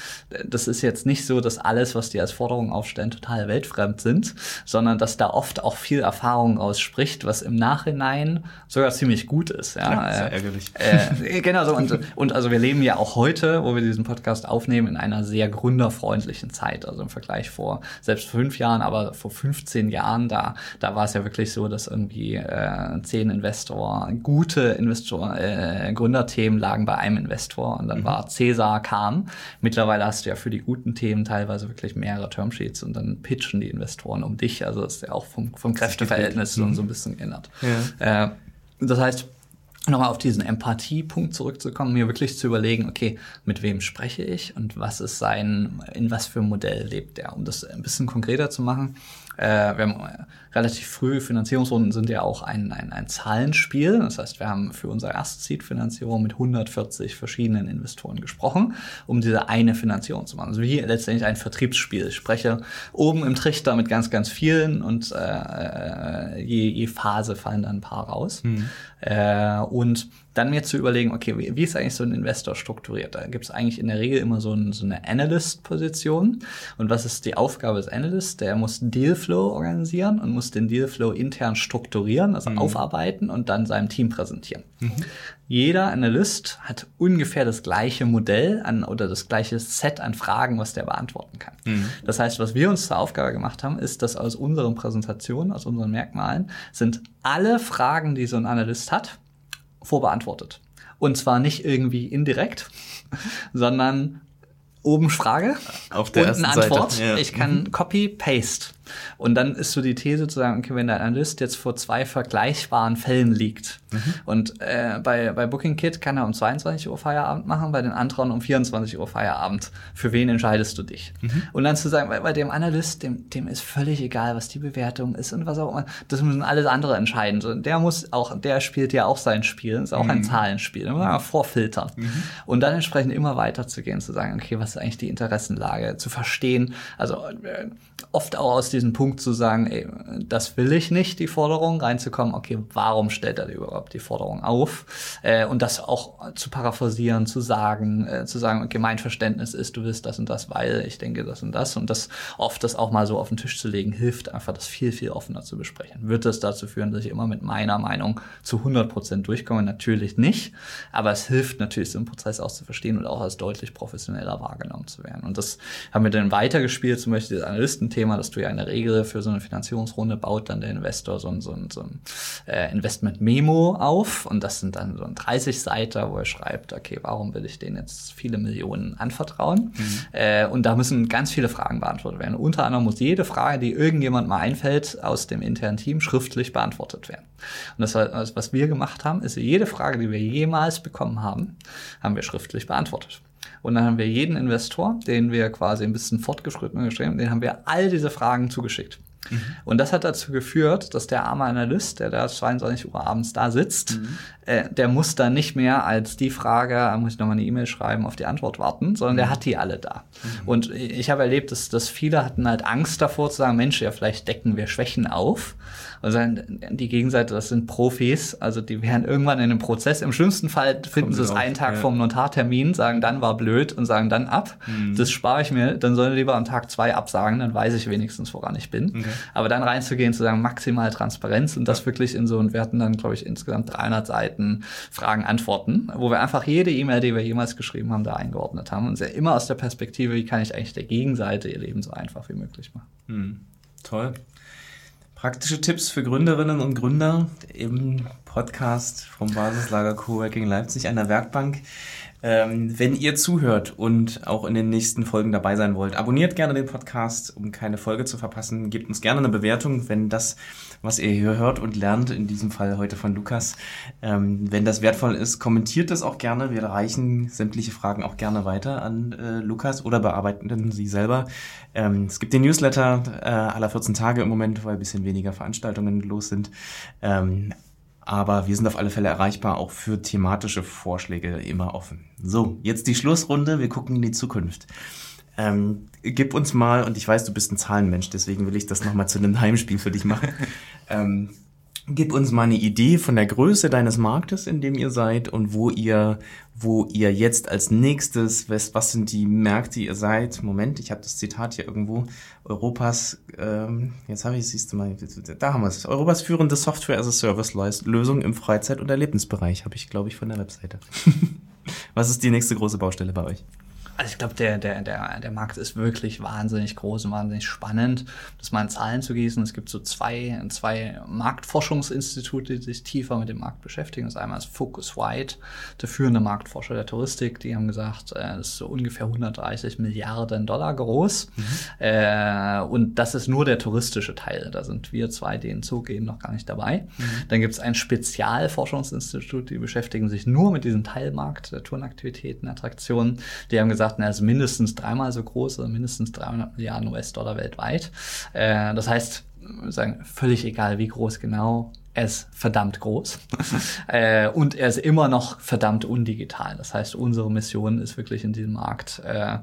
das ist jetzt nicht so, dass alles, was die als Forderung aufstellen, total weltfremd sind, sondern dass da oft auch viel Erfahrung ausspricht, was im Nachhinein Nachhinein sogar ziemlich gut ist. Ja, ja sehr äh, ärgerlich. Äh, genau so. Und, und also wir leben ja auch heute, wo wir diesen Podcast aufnehmen, in einer sehr gründerfreundlichen Zeit. Also im Vergleich vor selbst fünf Jahren, aber vor 15 Jahren, da, da war es ja wirklich so, dass irgendwie äh, zehn Investor, gute Investor, äh, Gründerthemen lagen bei einem Investor und dann mhm. war Cäsar kam. Mittlerweile hast du ja für die guten Themen teilweise wirklich mehrere Termsheets und dann pitchen die Investoren um dich. Also ist ja auch vom, vom Kräfteverhältnis so, so ein bisschen geändert. Ja. Äh, das heißt, nochmal auf diesen Empathiepunkt zurückzukommen, mir wirklich zu überlegen, okay, mit wem spreche ich und was ist sein, in was für Modell lebt der, um das ein bisschen konkreter zu machen. Äh, wir haben äh, relativ früh Finanzierungsrunden sind ja auch ein, ein, ein Zahlenspiel. Das heißt, wir haben für unsere erste Seed-Finanzierung mit 140 verschiedenen Investoren gesprochen, um diese eine Finanzierung zu machen. Also wie letztendlich ein Vertriebsspiel. Ich spreche oben im Trichter mit ganz, ganz vielen und äh, äh je, je Phase fallen dann ein paar raus. Mhm. Äh, und dann mir zu überlegen, okay, wie, ist eigentlich so ein Investor strukturiert? Da gibt es eigentlich in der Regel immer so, ein, so eine Analyst-Position. Und was ist die Aufgabe des Analysts? Der muss Dealflow organisieren und muss den Dealflow intern strukturieren, also mhm. aufarbeiten und dann seinem Team präsentieren. Mhm. Jeder Analyst hat ungefähr das gleiche Modell an oder das gleiche Set an Fragen, was der beantworten kann. Mhm. Das heißt, was wir uns zur Aufgabe gemacht haben, ist, dass aus unseren Präsentationen, aus unseren Merkmalen, sind alle Fragen, die so ein Analyst hat, vorbeantwortet. Und zwar nicht irgendwie indirekt, sondern oben Frage, Auf der unten Antwort. Ja. Ich kann mhm. Copy, Paste. Und dann ist so die These zu sagen, okay, wenn der Analyst jetzt vor zwei vergleichbaren Fällen liegt mhm. und äh, bei, bei Booking Kit kann er um 22 Uhr Feierabend machen, bei den anderen um 24 Uhr Feierabend. Für wen entscheidest du dich? Mhm. Und dann zu sagen, bei, bei dem Analyst, dem, dem ist völlig egal, was die Bewertung ist und was auch immer. Das müssen alles andere entscheiden. So, der muss auch, der spielt ja auch sein Spiel. Ist auch mhm. ein Zahlenspiel. Da muss man vorfiltern. Mhm. Und dann entsprechend immer weiter zu gehen, zu sagen, okay, was ist eigentlich die Interessenlage? Zu verstehen. Also äh, oft auch aus diesem Punkt zu sagen, ey, das will ich nicht, die Forderung, reinzukommen, okay, warum stellt er überhaupt die Forderung auf? Äh, und das auch zu paraphrasieren, zu sagen, äh, zu sagen, okay, mein Verständnis ist, du willst das und das, weil ich denke das und das. Und das oft das auch mal so auf den Tisch zu legen, hilft einfach, das viel, viel offener zu besprechen. Wird das dazu führen, dass ich immer mit meiner Meinung zu 100 Prozent durchkomme? Natürlich nicht. Aber es hilft natürlich, so einen Prozess auch zu verstehen und auch als deutlich professioneller wahrgenommen zu werden. Und das haben wir dann weitergespielt, zum Beispiel das Analystenthema, dass du ja in der Regel für so eine Finanzierungsrunde baut dann der Investor so ein, so ein, so ein äh, Investment-Memo auf und das sind dann so ein 30 Seiter, wo er schreibt, okay, warum will ich denen jetzt viele Millionen anvertrauen? Mhm. Äh, und da müssen ganz viele Fragen beantwortet werden. Unter anderem muss jede Frage, die irgendjemand mal einfällt, aus dem internen Team schriftlich beantwortet werden. Und das, was wir gemacht haben, ist jede Frage, die wir jemals bekommen haben, haben wir schriftlich beantwortet. Und dann haben wir jeden Investor, den wir quasi ein bisschen fortgeschritten geschrieben, den haben wir all diese Fragen zugeschickt. Mhm. Und das hat dazu geführt, dass der arme Analyst, der da 22 Uhr abends da sitzt, mhm. Äh, der muss dann nicht mehr als die Frage, da muss ich nochmal eine E-Mail schreiben, auf die Antwort warten, sondern mhm. der hat die alle da. Mhm. Und ich habe erlebt, dass, dass viele hatten halt Angst davor zu sagen, Mensch, ja, vielleicht decken wir Schwächen auf. Also die Gegenseite, das sind Profis, also die werden irgendwann in einem Prozess, im schlimmsten Fall finden sie es einen Tag ja. vom Notartermin, sagen dann war blöd und sagen dann ab. Mhm. Das spare ich mir, dann sollen lieber am Tag zwei absagen, dann weiß ich wenigstens, woran ich bin. Okay. Aber dann reinzugehen, zu sagen, maximal Transparenz und das wirklich in so, und wir hatten dann, glaube ich, insgesamt 300 Seiten Fragen, Antworten, wo wir einfach jede E-Mail, die wir jemals geschrieben haben, da eingeordnet haben und sehr immer aus der Perspektive, wie kann ich eigentlich der Gegenseite ihr Leben so einfach wie möglich machen. Hm. Toll. Praktische Tipps für Gründerinnen und Gründer im Podcast vom Basislager Coworking Leipzig an der Werkbank. Ähm, wenn ihr zuhört und auch in den nächsten Folgen dabei sein wollt, abonniert gerne den Podcast, um keine Folge zu verpassen. Gebt uns gerne eine Bewertung, wenn das, was ihr hier hört und lernt, in diesem Fall heute von Lukas, ähm, wenn das wertvoll ist, kommentiert es auch gerne. Wir reichen sämtliche Fragen auch gerne weiter an äh, Lukas oder bearbeiten sie selber. Ähm, es gibt den Newsletter äh, aller 14 Tage im Moment, weil ein bisschen weniger Veranstaltungen los sind. Ähm, aber wir sind auf alle Fälle erreichbar, auch für thematische Vorschläge immer offen. So, jetzt die Schlussrunde. Wir gucken in die Zukunft. Ähm, gib uns mal, und ich weiß, du bist ein Zahlenmensch, deswegen will ich das nochmal zu einem Heimspiel für dich machen. Ähm, Gib uns mal eine Idee von der Größe deines Marktes, in dem ihr seid und wo ihr, wo ihr jetzt als nächstes, was, was sind die Märkte, ihr seid? Moment, ich habe das Zitat hier irgendwo. Europas, ähm, jetzt habe ich siehst du mal, da haben wir es. Europas führende Software as a Service Lösung im Freizeit- und Erlebnisbereich, habe ich, glaube ich, von der Webseite. was ist die nächste große Baustelle bei euch? Also ich glaube, der, der, der, der Markt ist wirklich wahnsinnig groß und wahnsinnig spannend. Das mal in Zahlen zu gießen, es gibt so zwei, zwei Marktforschungsinstitute, die sich tiefer mit dem Markt beschäftigen. Das ist einmal das Focuswide, der führende Marktforscher der Touristik. Die haben gesagt, äh, das ist so ungefähr 130 Milliarden Dollar groß. Mhm. Äh, und das ist nur der touristische Teil. Da sind wir zwei, die hinzugehen, noch gar nicht dabei. Mhm. Dann gibt es ein Spezialforschungsinstitut, die beschäftigen sich nur mit diesem Teilmarkt der Tourenaktivitäten, Attraktionen. Die haben gesagt, sagten, er ist mindestens dreimal so groß, also mindestens 300 Milliarden US-Dollar weltweit. Äh, das heißt, sagen, völlig egal, wie groß genau, er ist verdammt groß äh, und er ist immer noch verdammt undigital. Das heißt, unsere Mission ist wirklich in diesem Markt äh,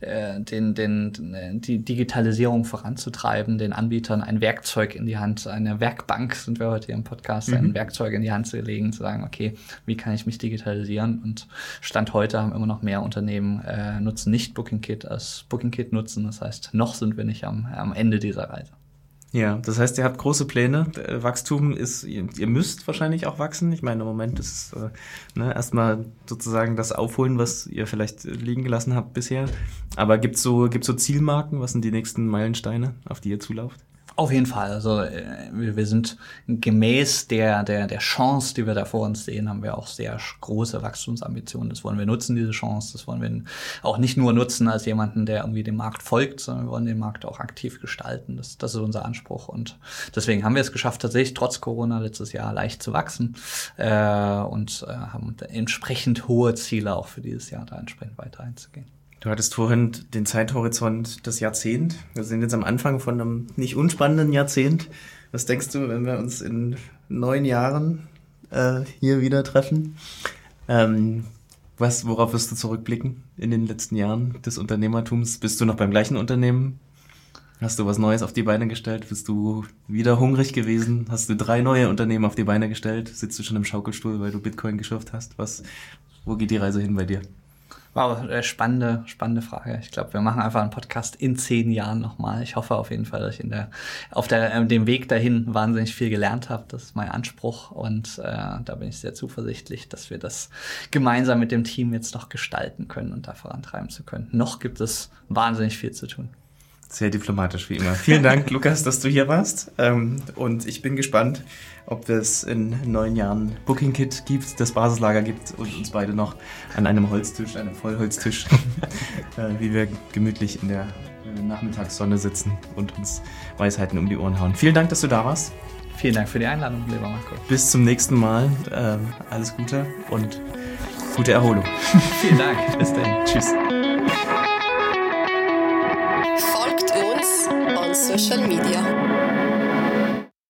äh, den, den, die Digitalisierung voranzutreiben, den Anbietern ein Werkzeug in die Hand, eine Werkbank sind wir heute hier im Podcast, mhm. ein Werkzeug in die Hand zu legen, zu sagen, okay, wie kann ich mich digitalisieren? Und Stand heute haben immer noch mehr Unternehmen äh, nutzen nicht BookingKit als BookingKit nutzen. Das heißt, noch sind wir nicht am, am Ende dieser Reise. Ja, das heißt, ihr habt große Pläne. Äh, Wachstum ist, ihr, müsst wahrscheinlich auch wachsen. Ich meine, im Moment ist äh, ne, erstmal sozusagen das Aufholen, was ihr vielleicht liegen gelassen habt bisher. Aber gibt's so, gibt's so Zielmarken? Was sind die nächsten Meilensteine, auf die ihr zulauft? Auf jeden Fall. Also äh, wir sind gemäß der, der, der Chance, die wir da vor uns sehen, haben wir auch sehr große Wachstumsambitionen. Das wollen wir nutzen, diese Chance. Das wollen wir auch nicht nur nutzen als jemanden, der irgendwie dem Markt folgt, sondern wir wollen den Markt auch aktiv gestalten. Das, das ist unser Anspruch. Und deswegen haben wir es geschafft, tatsächlich trotz Corona letztes Jahr leicht zu wachsen äh, und äh, haben entsprechend hohe Ziele auch für dieses Jahr da entsprechend weiter einzugehen. Du hattest vorhin den Zeithorizont des Jahrzehnt. Wir sind jetzt am Anfang von einem nicht unspannenden Jahrzehnt. Was denkst du, wenn wir uns in neun Jahren äh, hier wieder treffen? Ähm, was, worauf wirst du zurückblicken in den letzten Jahren des Unternehmertums? Bist du noch beim gleichen Unternehmen? Hast du was Neues auf die Beine gestellt? Bist du wieder hungrig gewesen? Hast du drei neue Unternehmen auf die Beine gestellt? Sitzt du schon im Schaukelstuhl, weil du Bitcoin geschürft hast? Was, wo geht die Reise hin bei dir? Wow, äh, spannende, spannende Frage. Ich glaube, wir machen einfach einen Podcast in zehn Jahren nochmal. Ich hoffe auf jeden Fall, dass ich in der, auf der, äh, dem Weg dahin wahnsinnig viel gelernt habe. Das ist mein Anspruch und äh, da bin ich sehr zuversichtlich, dass wir das gemeinsam mit dem Team jetzt noch gestalten können und da vorantreiben zu können. Noch gibt es wahnsinnig viel zu tun. Sehr diplomatisch wie immer. Vielen Dank, Lukas, dass du hier warst. Ähm, und ich bin gespannt, ob es in neun Jahren Booking Kit gibt, das Basislager gibt und uns beide noch an einem Holztisch, einem Vollholztisch, äh, wie wir gemütlich in der Nachmittagssonne sitzen und uns Weisheiten um die Ohren hauen. Vielen Dank, dass du da warst. Vielen Dank für die Einladung, lieber Marco. Bis zum nächsten Mal. Ähm, alles Gute und gute Erholung. Vielen Dank. Bis dann. Tschüss. social media.